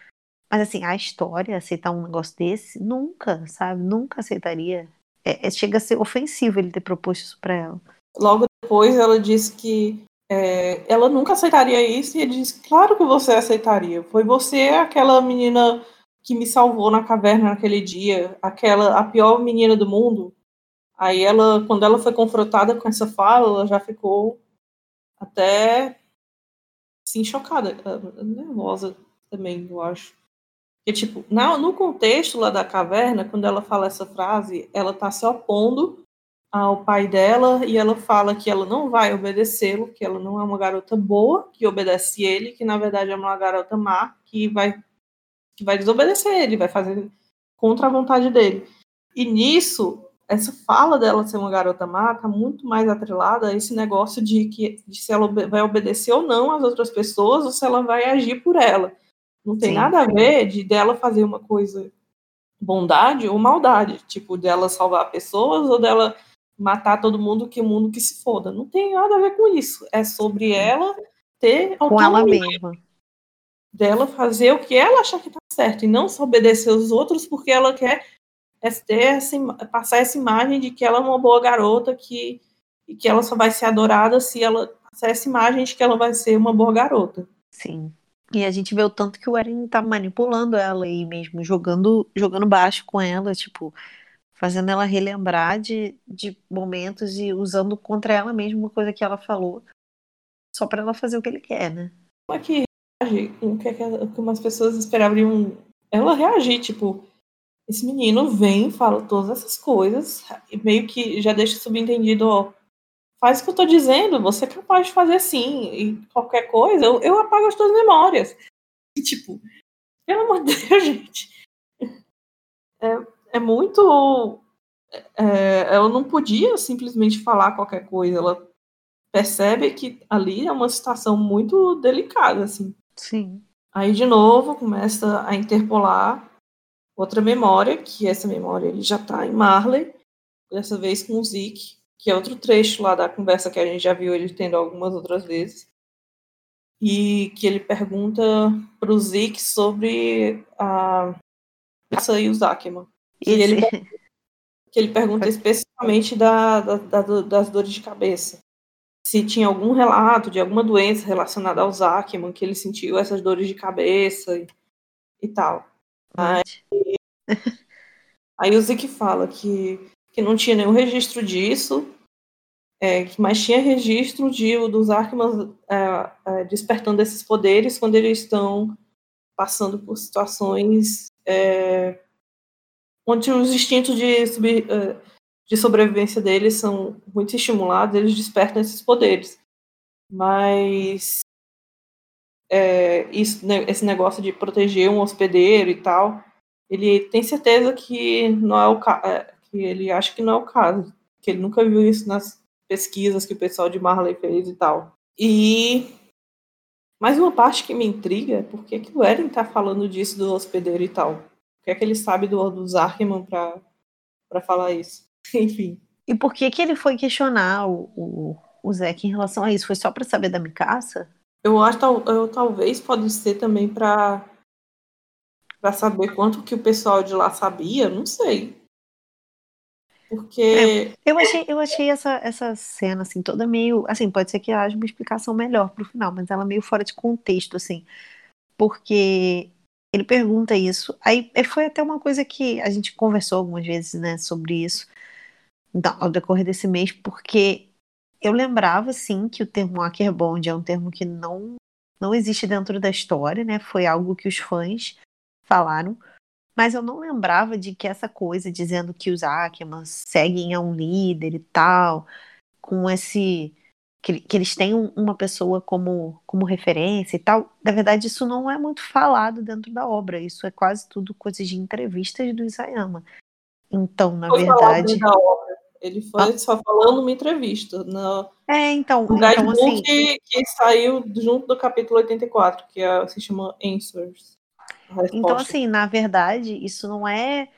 Mas assim, a história, aceitar um negócio desse, nunca, sabe? Nunca aceitaria. É, é, chega a ser ofensivo ele ter proposto isso pra ela. Logo depois ela disse que é, ela nunca aceitaria isso e ele disse: Claro que você aceitaria. Foi você aquela menina que me salvou na caverna naquele dia, aquela a pior menina do mundo. Aí ela, quando ela foi confrontada com essa fala, ela já ficou até sim chocada, nervosa também, eu acho. Que tipo, no contexto lá da caverna, quando ela fala essa frase, ela tá se opondo ao pai dela e ela fala que ela não vai obedecê-lo, que ela não é uma garota boa, que obedece ele, que na verdade é uma garota má, que vai que vai desobedecer ele, vai fazer contra a vontade dele. E nisso, essa fala dela ser uma garota má tá muito mais atrelada a esse negócio de que de se ela vai obedecer ou não às outras pessoas ou se ela vai agir por ela. Não tem Sim. nada a ver de dela fazer uma coisa bondade ou maldade, tipo dela salvar pessoas ou dela matar todo mundo, que o mundo que se foda. Não tem nada a ver com isso. É sobre ela ter com ela mesma. Dela fazer o que ela achar que tá certo e não só obedecer os outros porque ela quer ter essa, passar essa imagem de que ela é uma boa garota que, e que ela só vai ser adorada se ela passar essa imagem de que ela vai ser uma boa garota. Sim. E a gente vê o tanto que o Eren tá manipulando ela aí mesmo, jogando, jogando baixo com ela, tipo, fazendo ela relembrar de, de momentos e usando contra ela mesma uma coisa que ela falou, só para ela fazer o que ele quer, né? Como é que reage? O que, é que umas pessoas esperavam ela reagir, tipo, esse menino vem, fala todas essas coisas, e meio que já deixa subentendido, ó, faz o que eu tô dizendo, você é capaz de fazer assim, e qualquer coisa, eu, eu apago as tuas memórias. E, tipo, pelo amor de Deus, gente. É, é muito. É, ela não podia simplesmente falar qualquer coisa. Ela percebe que ali é uma situação muito delicada, assim. Sim. Aí, de novo, começa a interpolar outra memória, que essa memória ele já está em Marley, dessa vez com o Zeke, que é outro trecho lá da conversa que a gente já viu ele tendo algumas outras vezes. E que ele pergunta para o Zeke sobre a Essa e o Zakema Que, Esse... ele, que ele pergunta especificamente da, da, da, das dores de cabeça. Se tinha algum relato de alguma doença relacionada ao Zackman, que ele sentiu essas dores de cabeça e, e tal. Aí, aí o Zick fala que, que não tinha nenhum registro disso, é, mas tinha registro de, dos Arkman é, é, despertando esses poderes quando eles estão passando por situações é, onde os instintos de, é, de sobrevivência deles são muito estimulados, eles despertam esses poderes. Mas é, isso, né, esse negócio de proteger um hospedeiro e tal, ele tem certeza que não é o que ele acha que não é o caso, que ele nunca viu isso nas pesquisas que o pessoal de Marley fez e tal. E mais uma parte que me intriga é por que, que o Eren tá falando disso do hospedeiro e tal. O que é que ele sabe do, Zarkman pra, pra falar isso? Enfim. E por que que ele foi questionar o, o, o Zeke em relação a isso? Foi só para saber da Mikasa? Eu acho que eu, talvez pode ser também para para saber quanto que o pessoal de lá sabia, não sei. Porque. É, eu achei, eu achei essa, essa cena, assim, toda meio. Assim, pode ser que haja uma explicação melhor pro final, mas ela meio fora de contexto, assim. Porque ele pergunta isso. Aí foi até uma coisa que a gente conversou algumas vezes, né, sobre isso ao decorrer desse mês, porque eu lembrava, sim, que o termo Ackerbond é um termo que não, não existe dentro da história, né? Foi algo que os fãs falaram mas eu não lembrava de que essa coisa dizendo que os Ackermans seguem a um líder e tal, com esse. Que, que eles têm uma pessoa como, como referência e tal. Na verdade, isso não é muito falado dentro da obra, isso é quase tudo coisas de entrevistas do Isayama. Então, na foi verdade. Da obra. Ele foi ah. só falando numa entrevista. No, é, então. No então assim, que, que saiu junto do capítulo 84, que é, se chama Answers. Então, assim, na verdade, isso não é,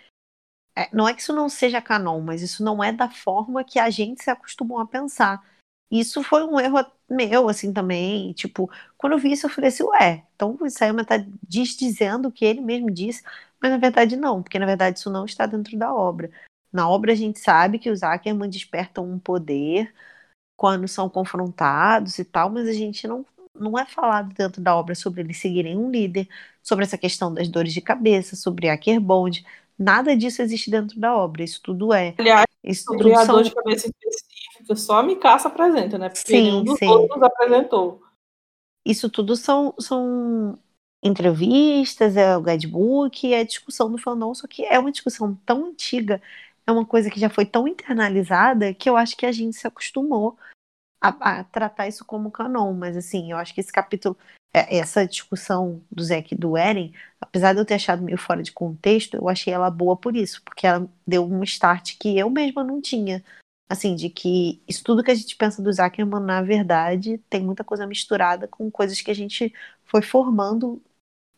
é. Não é que isso não seja canon, mas isso não é da forma que a gente se acostumou a pensar. Isso foi um erro meu, assim, também. Tipo, quando eu vi isso, eu falei assim, ué, então o Isayama tá desdizendo o que ele mesmo disse, mas na verdade não, porque na verdade isso não está dentro da obra. Na obra a gente sabe que os Ackerman despertam um poder quando são confrontados e tal, mas a gente não, não é falado dentro da obra sobre eles seguirem um líder, sobre essa questão das dores de cabeça, sobre Akerbond. Nada disso existe dentro da obra, isso tudo é. Aliás, isso sobre a são... dor de cabeça específica, só a Mikasa apresenta, né? Porque sim, nenhum dos sim. outros apresentou. Isso tudo são, são entrevistas, é o guidebook, é a discussão do fandom, só que é uma discussão tão antiga, é uma coisa que já foi tão internalizada que eu acho que a gente se acostumou a, a, tratar isso como canon, mas assim, eu acho que esse capítulo, é, essa discussão do Zack e do Eren, apesar de eu ter achado meio fora de contexto, eu achei ela boa por isso, porque ela deu um start que eu mesma não tinha. Assim, de que isso tudo que a gente pensa do Zuckerman, na verdade, tem muita coisa misturada com coisas que a gente foi formando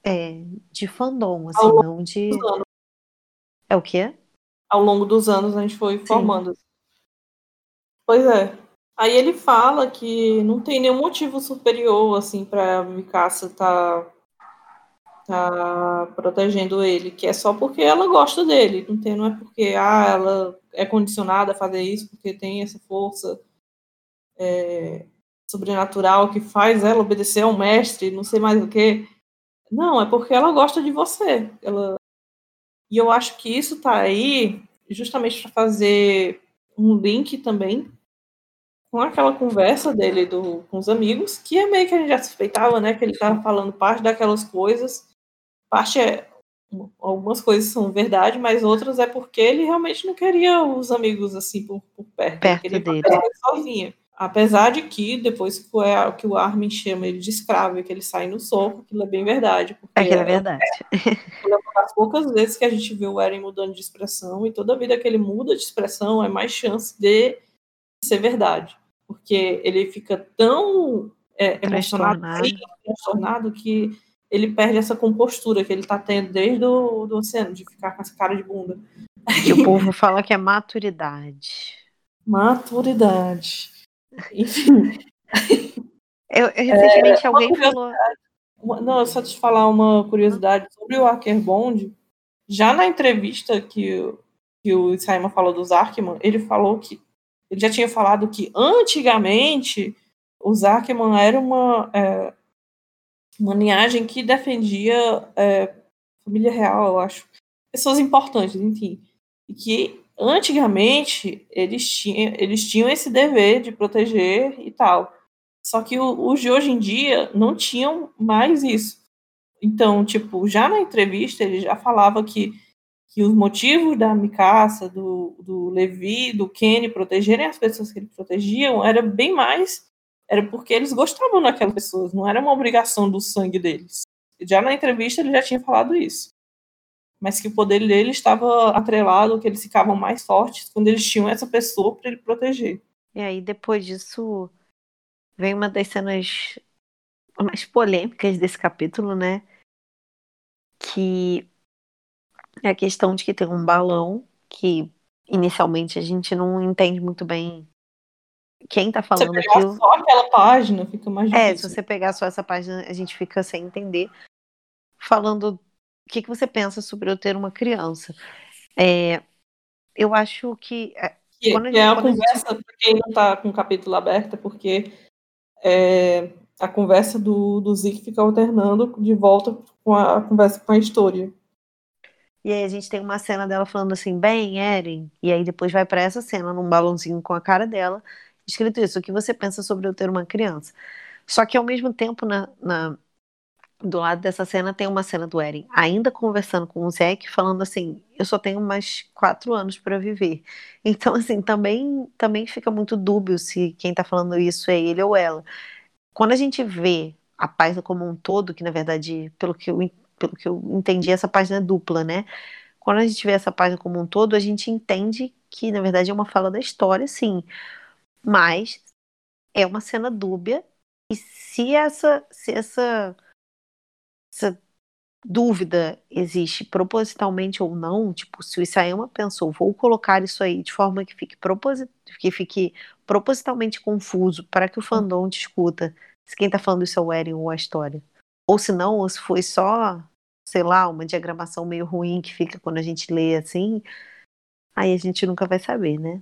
é, de fandom, assim, não de. É o quê? Ao longo dos anos a gente foi formando. Sim. Pois é. Aí ele fala que não tem nenhum motivo superior, assim, pra Mikasa tá, tá protegendo ele, que é só porque ela gosta dele. Não, tem, não é porque ah, ela é condicionada a fazer isso, porque tem essa força é, sobrenatural que faz ela obedecer ao mestre, não sei mais o que. Não, é porque ela gosta de você. Ela... E eu acho que isso tá aí justamente para fazer um link também com aquela conversa dele do, com os amigos, que é meio que a gente já suspeitava, né? Que ele estava falando parte daquelas coisas. Parte é. Algumas coisas são verdade, mas outras é porque ele realmente não queria os amigos assim por, por perto. Perto ele dele. sozinho. Apesar de que, depois que o, que o Armin chama ele de escravo e que ele sai no soco, aquilo é bem verdade. Aquilo é, é verdade. É, é uma das poucas vezes que a gente vê o Eren mudando de expressão, e toda vida que ele muda de expressão, é mais chance de ser verdade porque ele fica tão é, emocionado, transtornado que ele perde essa compostura que ele está tendo desde o do oceano, de ficar com essa cara de bunda. O povo fala que é maturidade. Maturidade. Enfim. Eu, eu recentemente é, alguém falou. Não, só te falar uma curiosidade sobre o Akerbond. Já na entrevista que, que o Simon falou dos Arkman, ele falou que ele já tinha falado que antigamente os Arkman era uma, é, uma linhagem que defendia é, família real, eu acho, pessoas importantes, enfim, e que antigamente eles tinham, eles tinham esse dever de proteger e tal. Só que os de hoje em dia não tinham mais isso. Então, tipo, já na entrevista ele já falava que, que os motivos da Mikasa, do, do Levi, do Kenny protegerem as pessoas que eles protegiam era bem mais era porque eles gostavam daquelas pessoas, não era uma obrigação do sangue deles. Já na entrevista ele já tinha falado isso. Mas que o poder dele estava atrelado, que eles ficavam mais fortes quando eles tinham essa pessoa para ele proteger. E aí depois disso vem uma das cenas mais polêmicas desse capítulo, né? Que é a questão de que tem um balão que inicialmente a gente não entende muito bem quem tá falando se aquilo. só aquela página, fica mais difícil. É, se você pegar só essa página, a gente fica sem entender. Falando o que, que você pensa sobre eu ter uma criança. É, eu acho que. É, que, quando a, gente, é a conversa, gente... quem não tá com o capítulo aberto, é porque é, a conversa do, do Zeke fica alternando de volta com a, a conversa com a história. E aí a gente tem uma cena dela falando assim, bem, Eren, e aí depois vai para essa cena num balãozinho com a cara dela, escrito isso, o que você pensa sobre eu ter uma criança. Só que ao mesmo tempo, na, na do lado dessa cena tem uma cena do Eren ainda conversando com o Zack, falando assim: eu só tenho mais quatro anos para viver. Então, assim, também, também fica muito dúbio se quem tá falando isso é ele ou ela. Quando a gente vê a página como um todo, que na verdade, pelo que eu, pelo que eu entendi, essa página é dupla, né? Quando a gente vê essa página como um todo, a gente entende que na verdade é uma fala da história, sim. Mas é uma cena dúbia. E se essa, se essa, essa dúvida existe propositalmente ou não, tipo, se o Isayama pensou, vou colocar isso aí de forma que fique, proposit que fique propositalmente confuso para que o fandom discuta se quem está falando isso é o Eren ou a história. Ou se não, ou se foi só, sei lá, uma diagramação meio ruim que fica quando a gente lê assim, aí a gente nunca vai saber, né?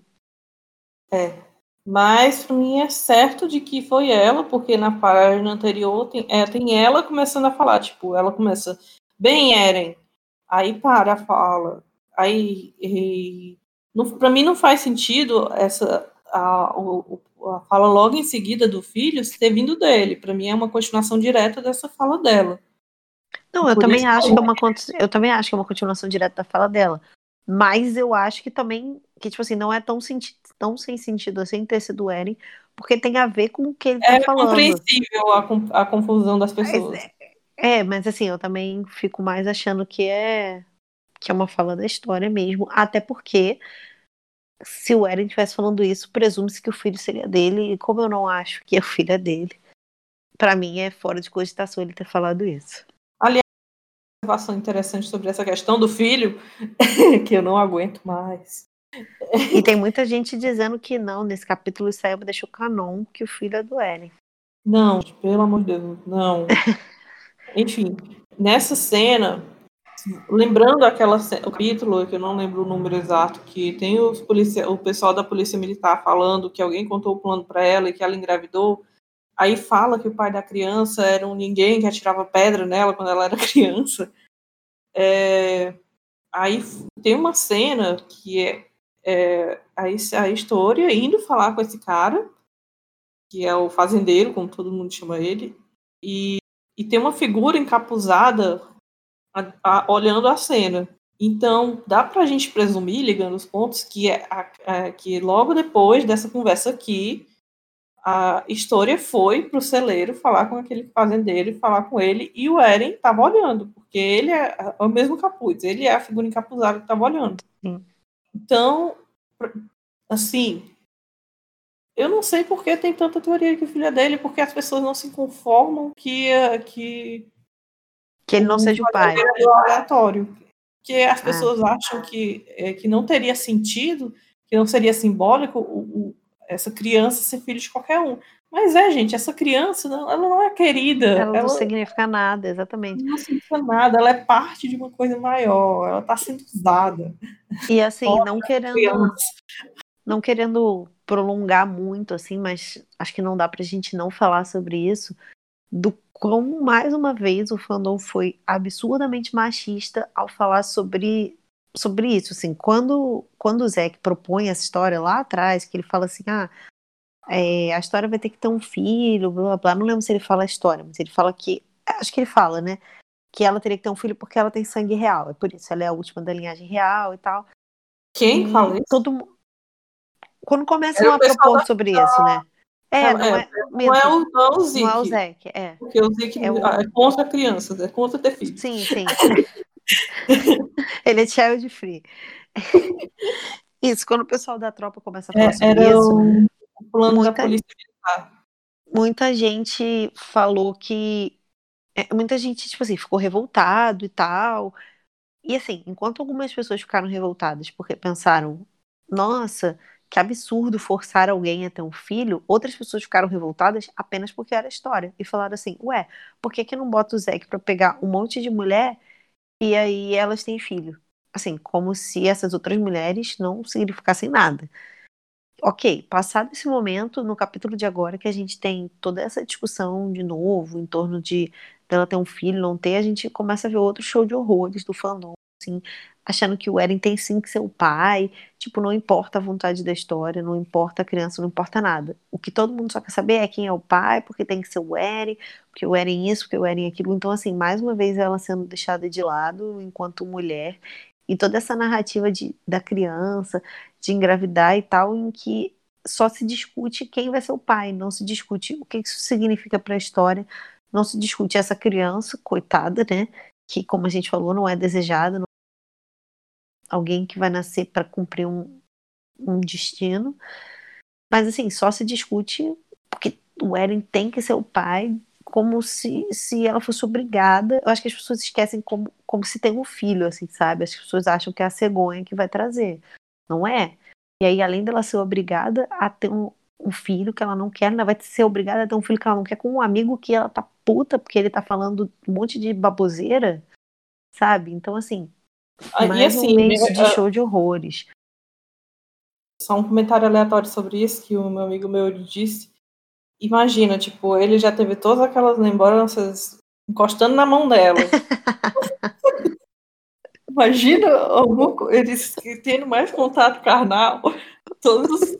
É, mas para mim é certo de que foi ela, porque na página anterior tem, é, tem ela começando a falar, tipo, ela começa, bem, Eren, aí para a fala, aí para mim não faz sentido essa a, a fala logo em seguida do filho ter vindo dele. Para mim é uma continuação direta dessa fala dela. Não, eu também acho que é uma eu também acho que é uma continuação direta da fala dela. Mas eu acho que também, que tipo assim, não é tão, senti tão sem sentido assim ter sido Eren, porque tem a ver com o que ele tá é falando. É compreensível a, a, confusão das pessoas. Mas, é, mas assim, eu também fico mais achando que é que é uma fala da história mesmo, até porque se o Eren estivesse falando isso, presume-se que o filho seria dele, e como eu não acho que é o filho é dele, para mim é fora de cogitação ele ter falado isso observação interessante sobre essa questão do filho, que eu não aguento mais. E tem muita gente dizendo que não, nesse capítulo Isaiah deixou canon que o filho é do Eren. Não, pelo amor de Deus, não. Enfim, nessa cena, lembrando aquela o capítulo, que eu não lembro o número exato, que tem os policia, o pessoal da polícia militar falando que alguém contou o plano para ela e que ela engravidou, Aí fala que o pai da criança era um ninguém que atirava pedra nela quando ela era criança. É, aí tem uma cena que é, é a, a história indo falar com esse cara, que é o fazendeiro, como todo mundo chama ele, e, e tem uma figura encapuzada a, a, olhando a cena. Então, dá para a gente presumir, ligando os pontos, que, é, a, que logo depois dessa conversa aqui, a história foi para o celeiro falar com aquele fazendeiro e falar com ele, e o Eren estava olhando, porque ele é, é o mesmo capuz, ele é a figura encapuzada que estava olhando. Sim. Então, assim, eu não sei por que tem tanta teoria que o filho é dele, porque as pessoas não se conformam que que, que ele não seja o pai. É aleatório. Que as ah. pessoas ah. acham que, é, que não teria sentido, que não seria simbólico o, essa criança ser filho de qualquer um. Mas é, gente, essa criança, não, ela não é querida. Ela, ela não significa nada, exatamente. Não significa nada, ela é parte de uma coisa maior, ela está sendo usada. E assim, não querendo. Não querendo prolongar muito, assim, mas acho que não dá pra gente não falar sobre isso. Do como, mais uma vez, o fandom foi absurdamente machista ao falar sobre sobre isso, assim, quando, quando o Zack propõe essa história lá atrás, que ele fala assim, ah, é, a história vai ter que ter um filho, blá, blá, blá, não lembro se ele fala a história, mas ele fala que, acho que ele fala, né, que ela teria que ter um filho porque ela tem sangue real, é por isso, ela é a última da linhagem real e tal. Quem fala isso? Todo Quando começam a propor sobre isso, né? É, não, é, é, não é o, não é o Zic. Não é o Zeke, é. Porque o Zic é, o... é contra crianças, é contra ter filho. Sim, sim. Ele é child free. Isso, quando o pessoal da tropa começa a falar É, sobre isso, o plano da muita- polícia militar. muita gente falou que. é, muita gente, tipo assim, ficou revoltado e tal. E assim, enquanto algumas pessoas ficaram revoltadas porque pensaram, nossa, que absurdo forçar alguém a ter um filho, outras pessoas ficaram revoltadas apenas porque era história. E falaram assim, ué, por que que não bota o Zack pra pegar um monte de mulher e aí elas têm filho? Assim, como se essas outras mulheres não significassem nada. Ok, passado esse momento, no capítulo de agora, que a gente tem toda essa discussão de novo em torno de dela ter um filho, não ter, a gente começa a ver outro show de horrores do fandom, assim, achando que o Eren tem sim que ser o pai, tipo, não importa a vontade da história, não importa a criança, não importa nada. O que todo mundo só quer saber é quem é o pai, porque tem que ser o Eren, porque o Eren isso, porque o Eren aquilo. Então, assim, mais uma vez ela sendo deixada de lado enquanto mulher, e toda essa narrativa de, da criança, de engravidar e tal, em que só se discute quem vai ser o pai, não se discute o que isso significa para a história, não se discute essa criança, coitada, né? Que, como a gente falou, não é desejada, não... alguém que vai nascer para cumprir um, um destino. Mas, assim, só se discute porque o Eren tem que ser o pai, como se, se ela fosse obrigada. Eu acho que as pessoas esquecem como, como se tem um filho, assim, sabe? As pessoas acham que é a cegonha que vai trazer. Não é? E aí, além dela ser obrigada a ter um, um filho que ela não quer, ela vai ser obrigada a ter um filho que ela não quer com um amigo que ela tá puta porque ele tá falando um monte de baboseira, sabe? Então, assim, Ah, e mais assim, um mês de eh, show de horrores. Só um comentário aleatório sobre isso que o meu amigo meu disse. Imagina, tipo, ele já teve todas aquelas lembranças encostando na mão dela. Imagina alguma co- eles tendo mais contato carnal, todas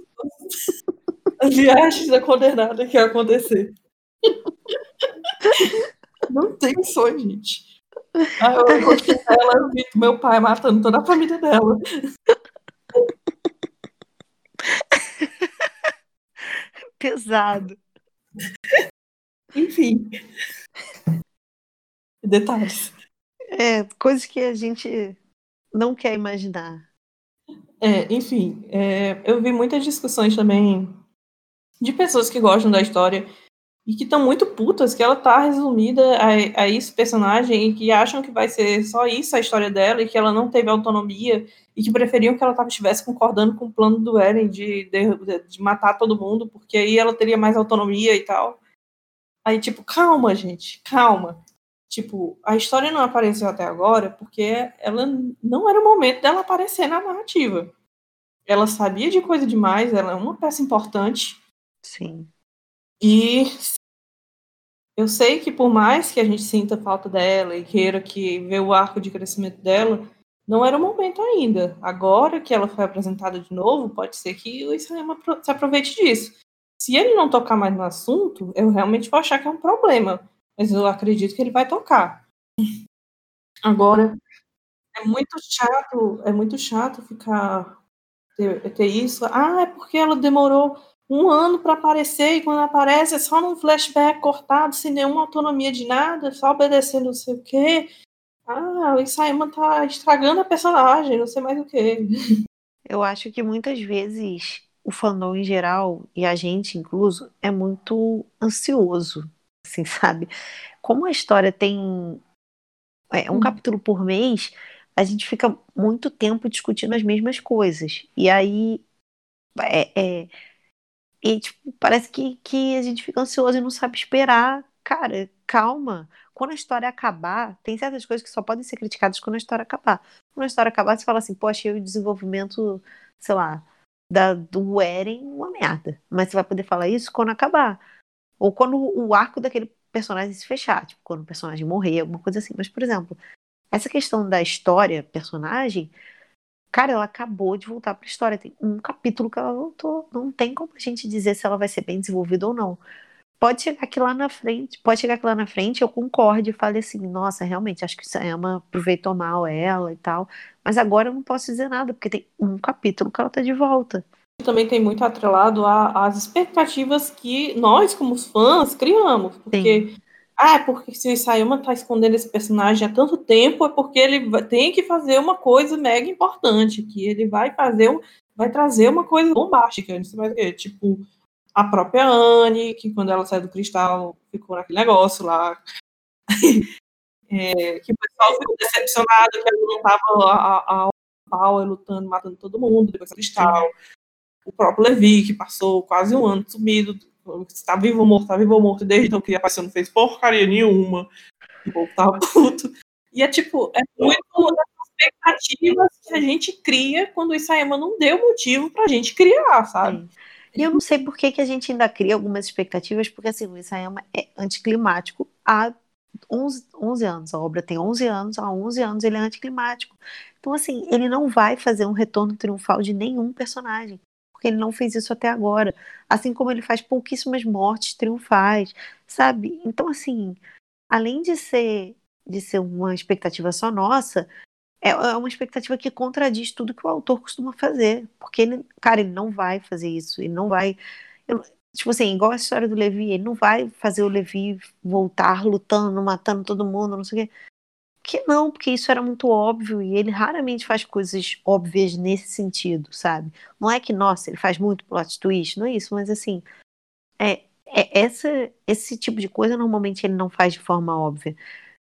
as viagens da condenada que ia acontecer. Não tem sonho, gente. Ah, eu eu gostei dela, eu vi meu pai matando toda a família dela. Pesado. Enfim. Detalhes. É, coisas que a gente não quer imaginar. É, enfim, é, eu vi muitas discussões também de pessoas que gostam da história e que estão muito putas que ela tá resumida a, a esse personagem e que acham que vai ser só isso a história dela e que ela não teve autonomia e que preferiam que ela tava, estivesse concordando com o plano do Eren de, de, de matar todo mundo, porque aí ela teria mais autonomia e tal. Aí, tipo, calma, gente, calma. Tipo, a história não apareceu até agora porque ela não era o momento dela aparecer na narrativa. Ela sabia de coisa demais, ela é uma peça importante. Sim. E eu sei que por mais que a gente sinta falta dela e queira que ver o arco de crescimento dela, não era o momento ainda. Agora que ela foi apresentada de novo, pode ser que o apro- se aproveite disso. Se ele não tocar mais no assunto, eu realmente vou achar que é um problema. Mas eu acredito que ele vai tocar. Agora, é muito chato, é muito chato ficar ter, ter isso. Ah, é porque ela demorou um ano para aparecer e quando aparece é só num flashback cortado, sem nenhuma autonomia de nada, só obedecendo não sei o quê. Ah, o Isayama tá estragando a personagem, não sei mais o quê. Eu acho que muitas vezes o fandom em geral, e a gente incluso, é muito ansioso, assim, sabe? Como a história tem é, um Hum. capítulo por mês, a gente fica muito tempo discutindo as mesmas coisas. E aí é, é, E, tipo, parece que, que a gente fica ansioso e não sabe esperar. Cara, calma. Quando a história acabar, tem certas coisas que só podem ser criticadas quando a história acabar. Quando a história acabar, você fala assim, achei o desenvolvimento, sei lá, da, do Eren uma merda. Mas você vai poder falar isso quando acabar. Ou quando o arco daquele personagem se fechar, tipo, quando o personagem morrer, alguma coisa assim. Mas, por exemplo, essa questão da história, personagem, cara, ela acabou de voltar pra história. Tem um capítulo que ela voltou. Não tem como a gente dizer se ela vai ser bem desenvolvida ou não. Pode chegar aqui lá na frente, pode chegar aqui lá na frente, eu concorde e fale assim, nossa, realmente, acho que Sayama aproveitou mal ela e tal. Mas agora eu não posso dizer nada, porque tem um capítulo que ela tá de volta também tem muito atrelado às expectativas que nós, como fãs, criamos. Porque, Sim. Ah, é porque se o Sayama tá escondendo esse personagem há tanto tempo, é porque ele tem que fazer uma coisa mega importante, que ele vai fazer, vai trazer uma coisa bombástica. Tipo, a própria Anne, que quando ela saiu do cristal, ficou naquele negócio lá. é, que o pessoal ficou decepcionado que ela não tava a, a, a lutando, matando todo mundo depois do cristal o próprio Levi, que passou quase um ano sumido, está vivo ou morto, está vivo ou morto, desde então que apareceu não fez porcaria nenhuma, o puto. E é tipo, é muito das expectativas que a gente cria quando o Isayama não deu motivo pra gente criar, sabe? E eu não sei por que, que a gente ainda cria algumas expectativas, porque assim, o Isayama é anticlimático há 11, 11 anos, a obra tem 11 anos, há 11 anos ele é anticlimático. Então, assim, ele não vai fazer um retorno triunfal de nenhum personagem porque ele não fez isso até agora. Assim como ele faz pouquíssimas mortes triunfais, sabe? Então, assim, além de ser, de ser uma expectativa só nossa, é, é uma expectativa que contradiz tudo que o autor costuma fazer. Porque ele, cara, ele não vai fazer isso, ele não vai. Eu, tipo assim, igual a história do Levi, ele não vai fazer o Levi voltar lutando, matando todo mundo, não sei o quê que não, porque isso era muito óbvio e ele raramente faz coisas óbvias nesse sentido, sabe? Não é que, nossa, ele faz muito plot twist, não é isso, mas assim, é, é essa, esse tipo de coisa normalmente ele não faz de forma óbvia.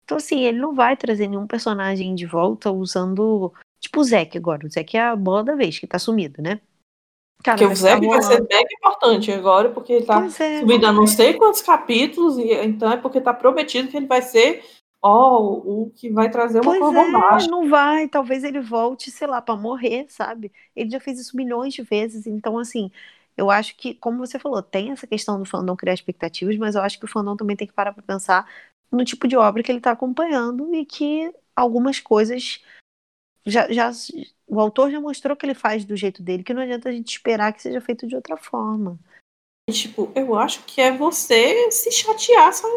Então, assim, ele não vai trazer nenhum personagem de volta usando. Tipo o Zeke agora. O Zeke é a bola da vez, que tá sumido, né? Cara, porque o Zeke vai ser bem importante agora, porque ele tá é. subindo a não sei quantos capítulos, e então é porque tá prometido que ele vai ser ó, o que vai trazer uma pois curva é. Não vai, talvez ele volte, sei lá, para morrer, sabe? Ele já fez isso milhões de vezes, então assim, eu acho que, como você falou, tem essa questão do fandom criar expectativas, mas eu acho que o fandom também tem que parar para pensar no tipo de obra que ele está acompanhando e que algumas coisas já, já o autor já mostrou que ele faz do jeito dele, que não adianta a gente esperar que seja feito de outra forma. Tipo, eu acho que é você se chatear só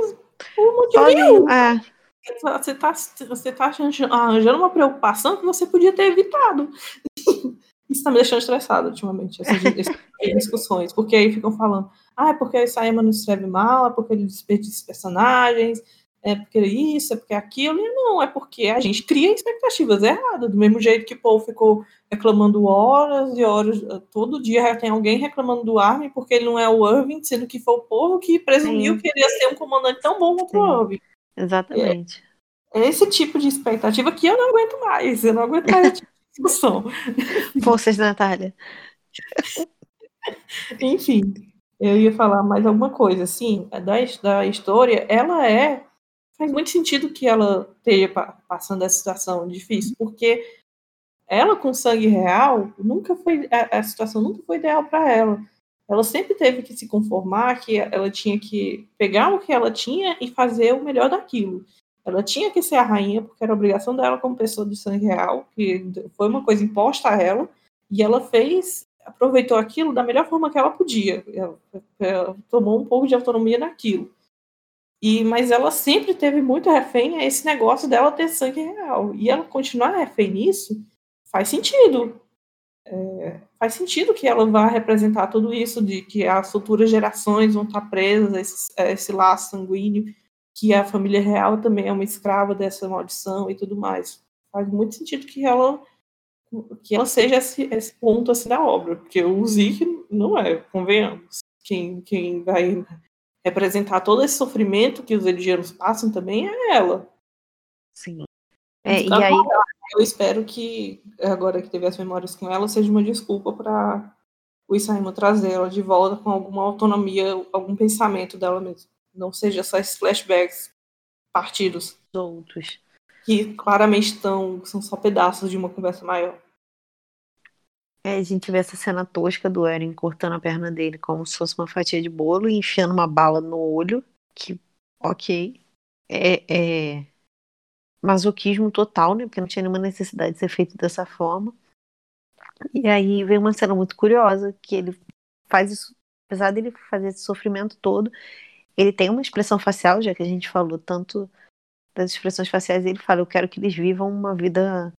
por motivo nenhum. É você está você tá arranjando uma preocupação que você podia ter evitado. Isso está me deixando estressado ultimamente, essas, essas discussões, porque aí ficam falando, ah, é porque o Saema não escreve mal, é porque ele desperdiça personagens, é porque isso, é porque aquilo, e não, é porque a gente cria expectativas erradas, do mesmo jeito que o povo ficou reclamando horas e horas, todo dia tem alguém reclamando do Armin porque ele não é o Irving, sendo que foi o povo que presumiu Sim. que ele ia ser um comandante tão bom quanto o Irving. Exatamente. É, é, esse tipo de expectativa que eu não aguento mais. Eu não aguento mais essa tipo discussão. Forças, Natália. Enfim, eu ia falar mais alguma coisa. Assim, da, da história, ela é. Faz muito sentido que ela esteja passando essa situação difícil, porque ela com sangue real nunca foi a, a situação nunca foi ideal para ela ela sempre teve que se conformar que ela tinha que pegar o que ela tinha e fazer o melhor daquilo. Ela tinha que ser a rainha, porque era obrigação dela como pessoa de sangue real, que foi uma coisa imposta a ela, e ela fez, aproveitou aquilo da melhor forma que ela podia. Ela, ela tomou um pouco de autonomia naquilo. E, mas ela sempre teve muito refém a esse negócio dela ter sangue real. E ela continuar refém nisso faz sentido. É, faz sentido que ela vá representar tudo isso, de que as futuras gerações vão estar presas a esse, a esse laço sanguíneo, que a família real também é uma escrava dessa maldição e tudo mais. Faz muito sentido que ela que ela seja esse, esse ponto assim da obra, porque o Zeke não é, convenhamos. Quem, quem vai representar todo esse sofrimento que os edianos passam também é ela. Sim. É, e aí eu espero que, agora que teve as memórias com ela, seja uma desculpa para o Isayama trazer ela de volta com alguma autonomia, algum pensamento dela mesma. Não seja só esses flashbacks partidos. Soltos. Que claramente estão, são só pedaços de uma conversa maior. É, a gente vê essa cena tosca do Eren cortando a perna dele como se fosse uma fatia de bolo e enfiando uma bala no olho. Que, ok. É, é masoquismo total, né? Porque não tinha nenhuma necessidade de ser feito dessa forma. E aí vem uma cena muito curiosa, que ele faz isso, apesar dele fazer esse sofrimento todo, ele tem uma expressão facial, já que a gente falou tanto das expressões faciais, ele fala, eu quero que eles vivam uma vida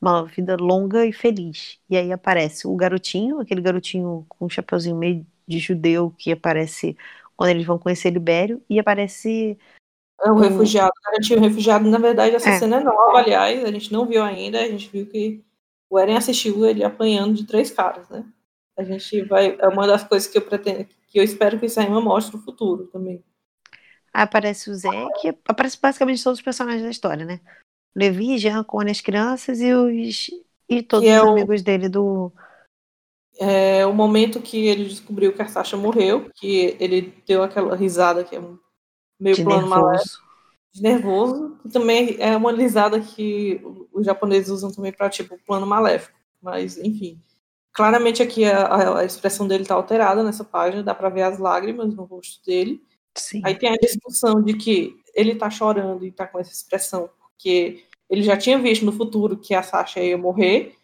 uma vida longa e feliz. E aí aparece o garotinho, aquele garotinho com um chapeuzinho meio de judeu que aparece quando eles vão conhecer Libério, e aparece. É o refugiado, o garotinho refugiado, na verdade, essa é. cena é nova, aliás, a gente não viu ainda, a gente viu que o Eren assistiu ele apanhando de três caras, né? A gente vai. É uma das coisas que eu pretendo, que eu espero que o Isaima mostre no futuro também. Aparece o Zé, que aparece basicamente todos os personagens da história, né? Levi, Jean, Cone, as crianças e os e todos é os amigos dele do. É o momento que ele descobriu que a Sasha morreu, que ele deu aquela risada que é meio de plano nervoso. de nervoso, que também é uma risada que os japoneses usam também para tipo plano maléfico. Mas, enfim. Claramente aqui a, a expressão dele está alterada nessa página, dá para ver as lágrimas no rosto dele. Sim. Aí tem a discussão de que ele está chorando e está com essa expressão porque ele já tinha visto no futuro que a Sasha ia morrer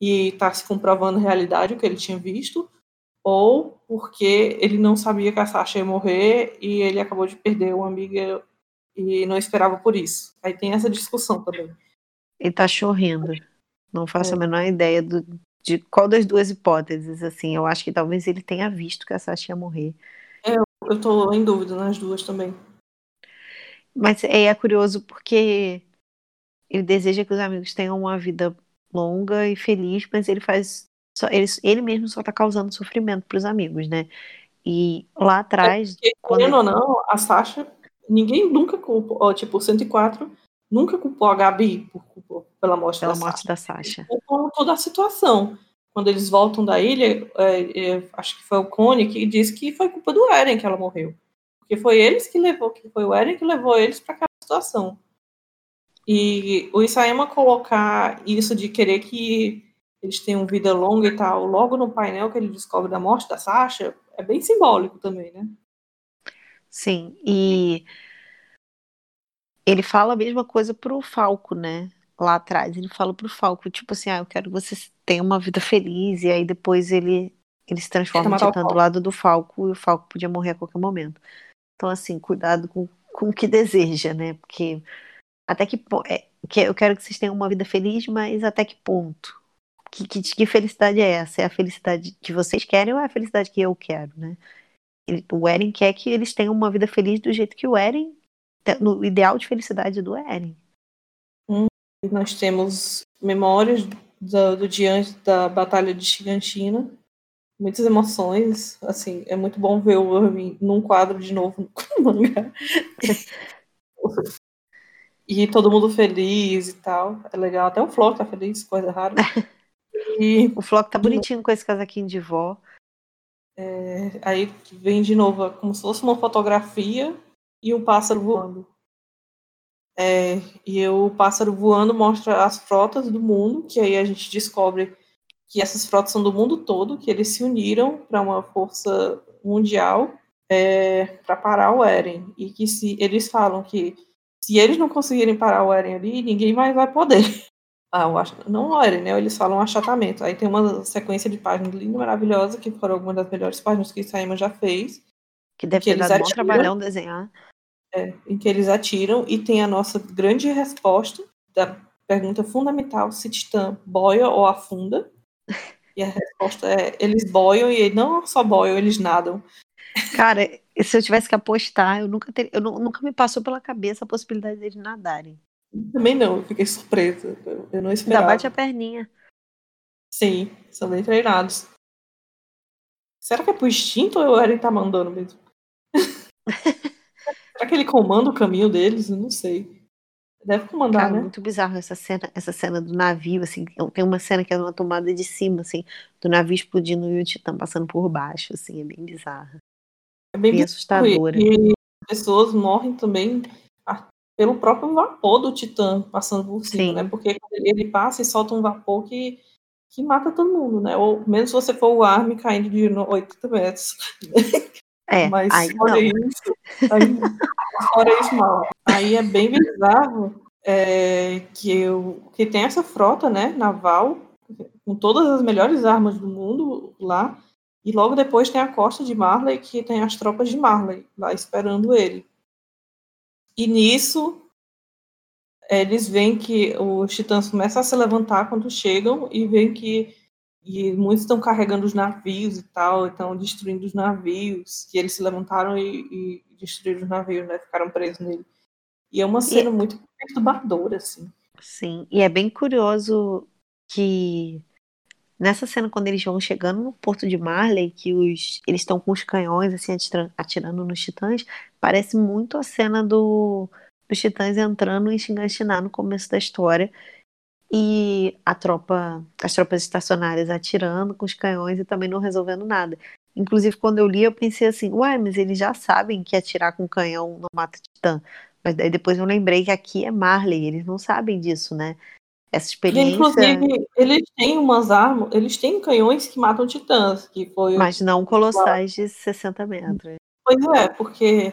e está se comprovando realidade o que ele tinha visto, ou porque ele não sabia que a Sasha ia morrer e ele acabou de perder uma amiga e não esperava por isso. Aí tem essa discussão também. Ele tá chorrendo. Não faço é. a menor ideia do, de qual das duas hipóteses, assim. Eu acho que talvez ele tenha visto que a Sasha ia morrer. É, eu tô em dúvida nas duas também. Mas é, é curioso porque ele deseja que os amigos tenham uma vida longa e feliz, mas ele faz. Só, ele, ele mesmo só tá causando sofrimento para os amigos, né? E lá atrás. É porque, quando ou não, a Sasha, ninguém nunca culpou, ó, tipo, 104 nunca culpou a Gabi por, por, pela morte, pela da, morte Sasha. da Sasha. Culpou toda a situação. Quando eles voltam da ilha, é, é, acho que foi o Cone que disse que foi culpa do Eren que ela morreu. Porque foi eles que levou, que foi o Eren que levou eles para aquela situação. E o Isayama colocar isso de querer que eles tenham vida longa e tal, logo no painel que ele descobre da morte da Sasha, é bem simbólico também, né? Sim, e ele fala a mesma coisa pro Falco, né? Lá atrás, ele fala pro Falco, tipo assim, ah, eu quero que você tenha uma vida feliz, e aí depois ele, ele se transforma Titã do lado do Falco, e o Falco podia morrer a qualquer momento. Então, assim, cuidado com, com o que deseja, né? Porque até que, é, que eu quero que vocês tenham uma vida feliz, mas até que ponto? Que, que, que, felicidade é essa? É a felicidade que vocês querem ou é a felicidade que eu quero, né? Ele, o Eren quer que eles tenham uma vida feliz do jeito que o Eren, no ideal de felicidade do Eren. Hum, nós temos memórias do, do dia antes da Batalha de Shiganshina, muitas emoções, assim, é muito bom ver o Irving num quadro de novo com o mangá. E todo mundo feliz e tal. É legal. Até o Flock tá feliz, coisa rara. E... o Flock tá bonitinho com esse casaquinho de vó. É, aí vem de novo como se fosse uma fotografia e um pássaro voando. É, e o pássaro voando mostra as frotas do mundo, que aí a gente descobre que essas frotas são do mundo todo, que eles se uniram para uma força mundial é, para parar o Eren. E que se eles falam que se eles não conseguirem parar o Eren ali, ninguém mais vai poder. Ah, não o Eren, né? Eles falam achatamento. Aí tem uma sequência de páginas linda, maravilhosa, que foram algumas das melhores páginas que Saima já fez. Que deve ter dado um bom trabalhão desenhar. É, em que eles atiram, e tem a nossa grande resposta da pergunta fundamental, se Titã boia ou afunda. E a resposta é, eles boiam, e não só boiam, eles nadam. Cara, se eu tivesse que apostar, eu nunca ter, eu nunca me passou pela cabeça a possibilidade deles nadarem. Também não, eu fiquei surpresa. Eu não esperava. Ainda bate a perninha. Sim, são bem treinados. Será que é pro instinto ou o Eren tá mandando mesmo? Será que ele comanda o caminho deles? Eu não sei. Deve comandar, Cara, né? muito bizarro essa cena, essa cena do navio, assim, tem uma cena que é uma tomada de cima, assim, do navio explodindo e o Titã passando por baixo, assim, é bem bizarro. É bem, Bem assustadora. E, e as pessoas morrem também pelo próprio vapor do Titã passando por cima, Sim. né? Porque ele passa e solta um vapor que, que mata todo mundo, né? Ou menos se você for o Armin caindo de no- 80 metros. É, Mas aí fora não. isso, aí, fora isso, mal. Aí é bem bizarro é, que, eu, que tem essa frota, né, naval, com todas as melhores armas do mundo lá, e logo depois tem a costa de Marley, que tem as tropas de Marley lá esperando ele. E nisso, eles veem que os titãs começam a se levantar quando chegam e veem que e muitos estão carregando os navios e tal, estão destruindo os navios, que eles se levantaram e, e destruíram os navios, né? Ficaram presos nele. E é uma cena muito perturbadora, assim. Sim, e é bem curioso que nessa cena, quando eles vão chegando no porto de Marley, que os, eles estão com os canhões assim atira- atirando nos titãs, parece muito a cena do, dos titãs entrando em Shiganshina no começo da história. E a tropa, as tropas estacionárias atirando com os canhões e também não resolvendo nada. Inclusive, quando eu li, eu pensei assim, uai, mas eles já sabem que atirar com canhão não mata titã. Mas daí depois eu lembrei que aqui é Marley, eles não sabem disso, né? Essa E, experiência, inclusive, eles têm umas armas, eles têm canhões que matam titãs, que foi mas não colossais de 60 metros. Pois é, porque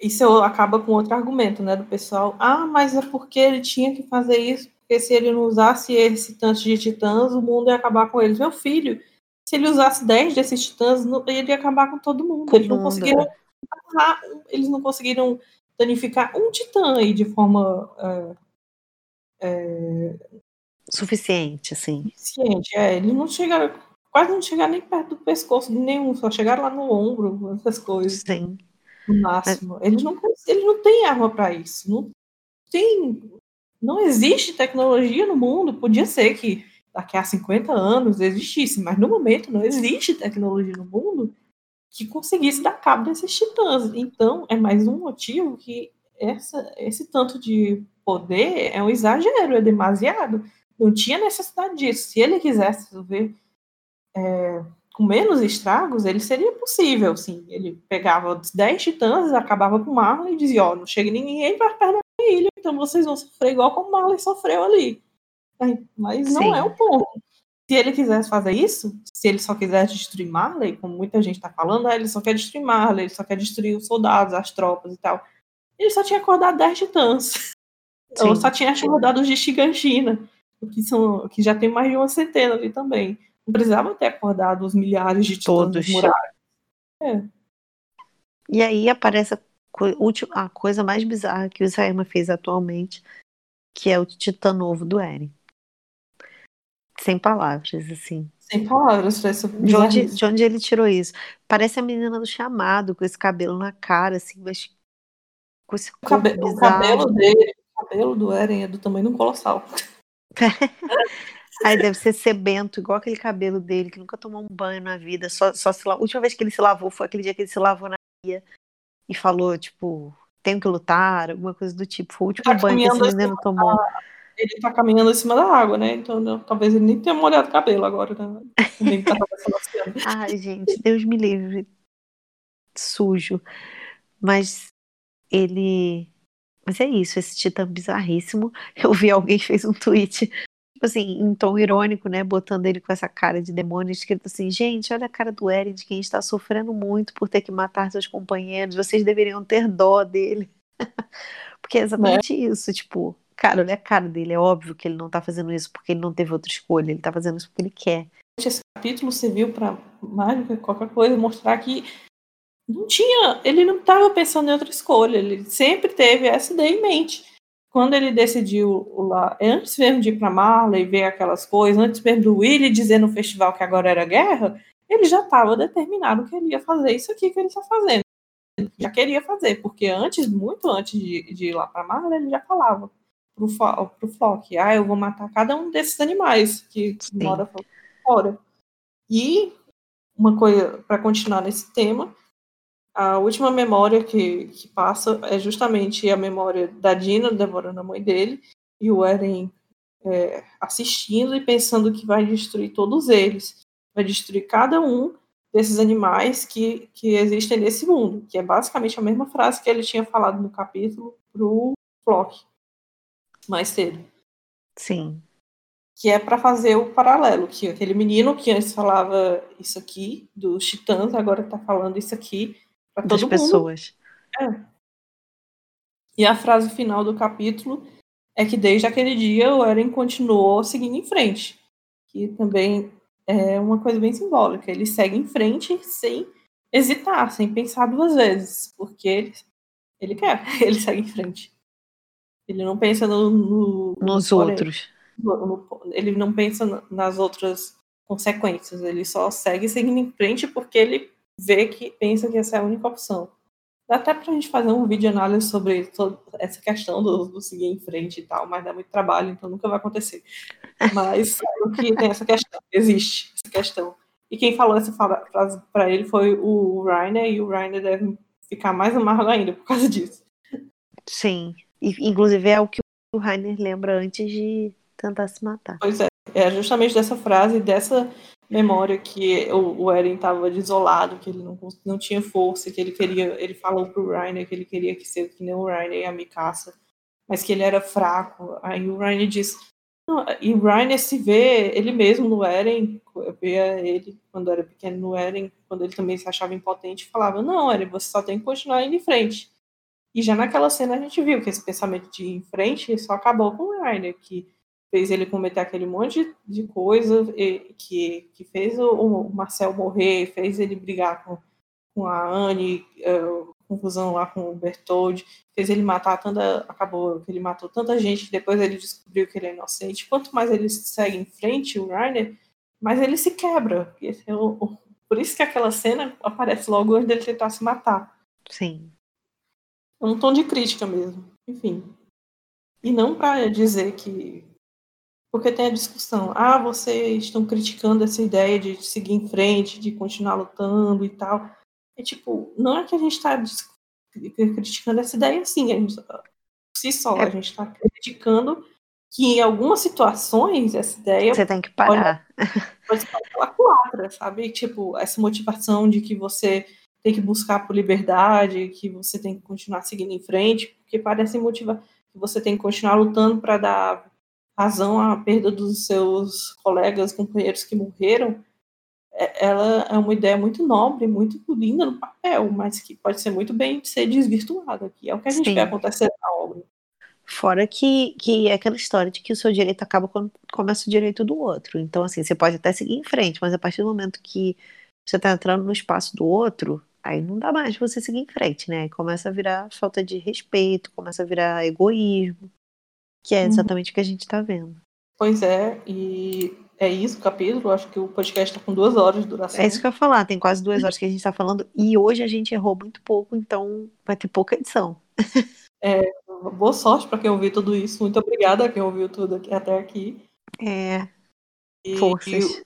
isso acaba com outro argumento, né, do pessoal. Ah, mas é porque ele tinha que fazer isso, porque se ele não usasse esse tanto de titãs, o mundo ia acabar com eles. Meu filho, se ele usasse 10 desses titãs, ele ia acabar com todo mundo. Com eles não conseguiram eles não conseguiram danificar um titã aí de forma é, Suficiente, assim. eficiente. É, eles não chegaram, quase não chegaram nem perto do pescoço de nenhum, só chegaram lá no ombro, essas coisas. Sim. no máximo. Eles não, eles não têm arma para isso. Não tem. Não existe tecnologia no mundo. Podia ser que daqui a 50 anos existisse, mas no momento não existe tecnologia no mundo que conseguisse dar cabo desses titãs. Então, é mais um motivo que essa, esse tanto de poder é um exagero, é demasiado. Não tinha necessidade disso. Se ele quisesse resolver é, com menos estragos, ele seria possível, sim. Ele pegava os 10 titãs, acabava com Marley e dizia, ó, não chega ninguém para perto da ilha, então vocês vão sofrer igual como Marley sofreu ali. Mas não Sim. é o ponto. Se ele quisesse fazer isso, se ele só quisesse destruir Marley, como muita gente está falando, ah, ele só quer destruir Marley, ele só quer destruir os soldados, as tropas e tal. Ele só tinha acordado 10 titãs. Sim. só tinha acordado os de Shiganshina, que, são, que já tem mais de uma centena ali também. Não precisava ter acordado os milhares de Todos. muralhas. E aí aparece a, a coisa mais bizarra que o Isayama fez atualmente, que é o Titã Novo do Eren. Sem palavras, assim. Sem palavras essa De onde, de onde ele tirou isso? Parece a menina do chamado, com esse cabelo na cara, assim, mas com esse O, corpo cabe- o cabelo dele, cabelo do Eren é do tamanho de um colossal. Aí deve ser sebento, igual aquele cabelo dele, que nunca tomou um banho na vida. Só, só se. A última vez que ele se lavou foi aquele dia que ele se lavou na pia e falou, tipo, tenho que lutar, alguma coisa do tipo. Foi o último Tá banho que esse menino tomou. Ele tá caminhando em cima da água, né? Então não- talvez ele nem tenha molhado o cabelo agora, né? Nem tá o oceano. Ai, gente, Deus me livre. Sujo. Mas ele. Mas é isso, esse titã bizarríssimo. Eu vi alguém fez um tweet, tipo assim, em tom irônico, né? Botando ele com essa cara de demônio, escrito assim: gente, olha a cara do Eren, de quem está sofrendo muito por ter que matar seus companheiros. Vocês deveriam ter dó dele. Porque é exatamente isso, tipo, cara, olha a cara dele. É óbvio que ele não tá fazendo isso porque ele não teve outra escolha, ele tá fazendo isso porque ele quer. Esse capítulo serviu para mais do que qualquer coisa mostrar que não tinha, ele não estava pensando em outra escolha, ele sempre teve essa ideia em mente. Quando ele decidiu lá, antes mesmo de ir para Marley ver aquelas coisas, antes mesmo do Willy dizer no festival que agora era guerra, ele já estava determinado que ele ia fazer isso aqui que ele está fazendo. Ele já queria fazer, porque antes, muito antes de, de ir lá para Marley, ele já falava pro, pro Flock, ah, eu vou matar cada um desses animais que mora fora. E uma coisa para continuar nesse tema, a última memória que, que passa é justamente a memória da Dina devorando a mãe dele e o Eren é, assistindo e pensando que vai destruir todos eles, vai destruir cada um desses animais que, que existem nesse mundo, que é basicamente a mesma frase que ele tinha falado no capítulo pro Flock mais cedo. Sim. Que é para fazer o paralelo, que aquele menino que antes falava isso aqui, dos titãs, agora está falando isso aqui para todas as pessoas. É. E a frase final do capítulo é que desde aquele dia o Eren continuou seguindo em frente, que também é uma coisa bem simbólica. Ele segue em frente sem hesitar, sem pensar duas vezes, porque ele, ele quer, ele segue em frente. Ele não pensa no, no nos no outros. No, no, ele não pensa nas outras consequências. Ele só segue seguindo em frente porque ele vê que pensa que essa é a única opção. Dá até pra gente fazer um vídeo análise sobre toda essa questão do, do, seguir em frente e tal, mas dá muito trabalho, então nunca vai acontecer. Mas o que tem essa questão, existe essa questão. E quem falou essa frase para ele foi o Rainer, e o Rainer deve ficar mais amargo ainda por causa disso. Sim, e, inclusive é o que o Rainer lembra antes de tentar se matar. Pois é, é justamente dessa frase, dessa memória que o, o Eren estava desolado, que ele não, não tinha força, que ele queria, ele falou pro Rainer que ele queria que ser que nem o Rainer e a Mikasa, mas que ele era fraco. Aí o Rainer disse, e o Rainer se vê ele mesmo no Eren, eu via ele quando era pequeno no Eren, quando ele também se achava impotente, falava, não, Eren, você só tem que continuar indo em frente. E já naquela cena a gente viu que esse pensamento de ir em frente só acabou com o Rainer, que fez ele cometer aquele monte de coisa que, que fez o, Marcel morrer, fez ele brigar com, com a Anne, uh, confusão lá com o Bertold, fez ele matar tanta. Acabou que ele matou tanta gente que depois ele descobriu que ele é inocente. Quanto mais ele segue em frente, o Rainer, mais ele se quebra. Por isso que aquela cena aparece logo antes dele tentar se matar. Sim. É um tom de crítica mesmo. Enfim. E não para dizer que porque tem a discussão, ah, vocês estão criticando essa ideia de seguir em frente, de continuar lutando e tal. É tipo, não é que a gente está criticando essa ideia assim, a gente, por si só, é. a gente está criticando que em algumas situações essa ideia. Você tem que parar. Pode, pode ser calculada, sabe? Tipo, essa motivação de que você tem que buscar por liberdade, que você tem que continuar seguindo em frente, porque parece motivar que você tem que continuar lutando para dar razão à perda dos seus colegas, companheiros que morreram, é, ela é uma ideia muito nobre, muito linda no papel, mas que pode ser muito bem ser desvirtuada, que é o que a gente Sim. vê acontecer na obra. Fora que, que é aquela história de que o seu direito acaba quando começa o direito do outro. Então, assim, você pode até seguir em frente, mas a partir do momento que você está entrando no espaço do outro, aí não dá mais você seguir em frente, né? Começa a virar falta de respeito, começa a virar egoísmo. Que é uhum. exatamente uhum. o que a gente está vendo. Pois é, e é isso o capítulo. Acho que o podcast está com duas horas de duração. É isso que eu ia falar, tem quase duas horas que a gente está falando. E hoje a gente errou muito pouco, então vai ter pouca edição. É, boa sorte para quem ouviu tudo isso. Muito obrigada a quem ouviu tudo aqui, até aqui. É. E, Forças.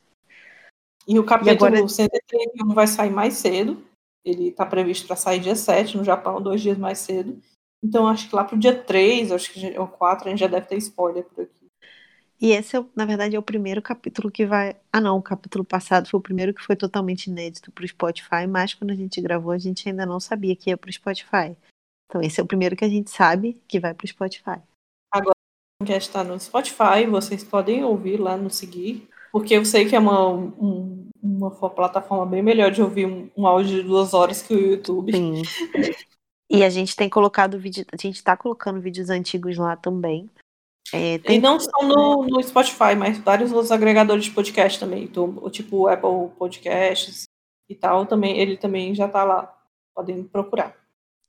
E, e o capítulo e agora... 131 vai sair mais cedo. Ele está previsto para sair dia 7 no Japão, dois dias mais cedo. Então, acho que lá pro dia 3, acho que o 4, a gente já deve ter spoiler por aqui. E esse, é, na verdade, é o primeiro capítulo que vai. Ah, não, o capítulo passado foi o primeiro que foi totalmente inédito pro Spotify, mas quando a gente gravou, a gente ainda não sabia que ia pro Spotify. Então, esse é o primeiro que a gente sabe que vai pro Spotify. Agora, já está no Spotify, vocês podem ouvir lá no seguir, porque eu sei que é uma, um, uma plataforma bem melhor de ouvir um, um áudio de duas horas que o YouTube. Sim. E a gente tem colocado vídeo, a gente está colocando vídeos antigos lá também. É, tem... E não só no, no, Spotify, mas vários outros agregadores de podcast também, então, tipo Apple Podcasts e tal, também ele também já está lá. Podem procurar.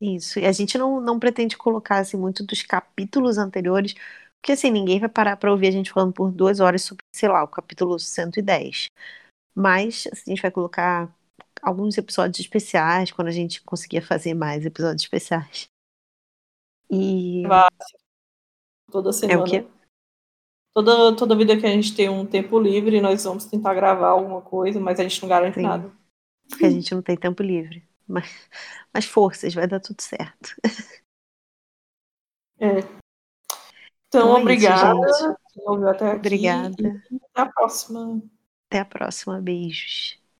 Isso. E a gente não, não pretende colocar assim muito dos capítulos anteriores, porque assim, ninguém vai parar para ouvir a gente falando por duas horas sobre, sei lá, o capítulo 110. Mas assim, a gente vai colocar alguns episódios especiais, quando a gente conseguia fazer mais episódios especiais. E. Toda semana. É o quê? Toda, toda vida que a gente tem um tempo livre, nós vamos tentar gravar alguma coisa, mas a gente não garante Sim. nada. Porque a gente não tem tempo livre. Mas, mas forças, vai dar tudo certo. É. Então, Então é isso, obrigada. aqui. Obrigada. Até a próxima. Até a próxima. Beijos.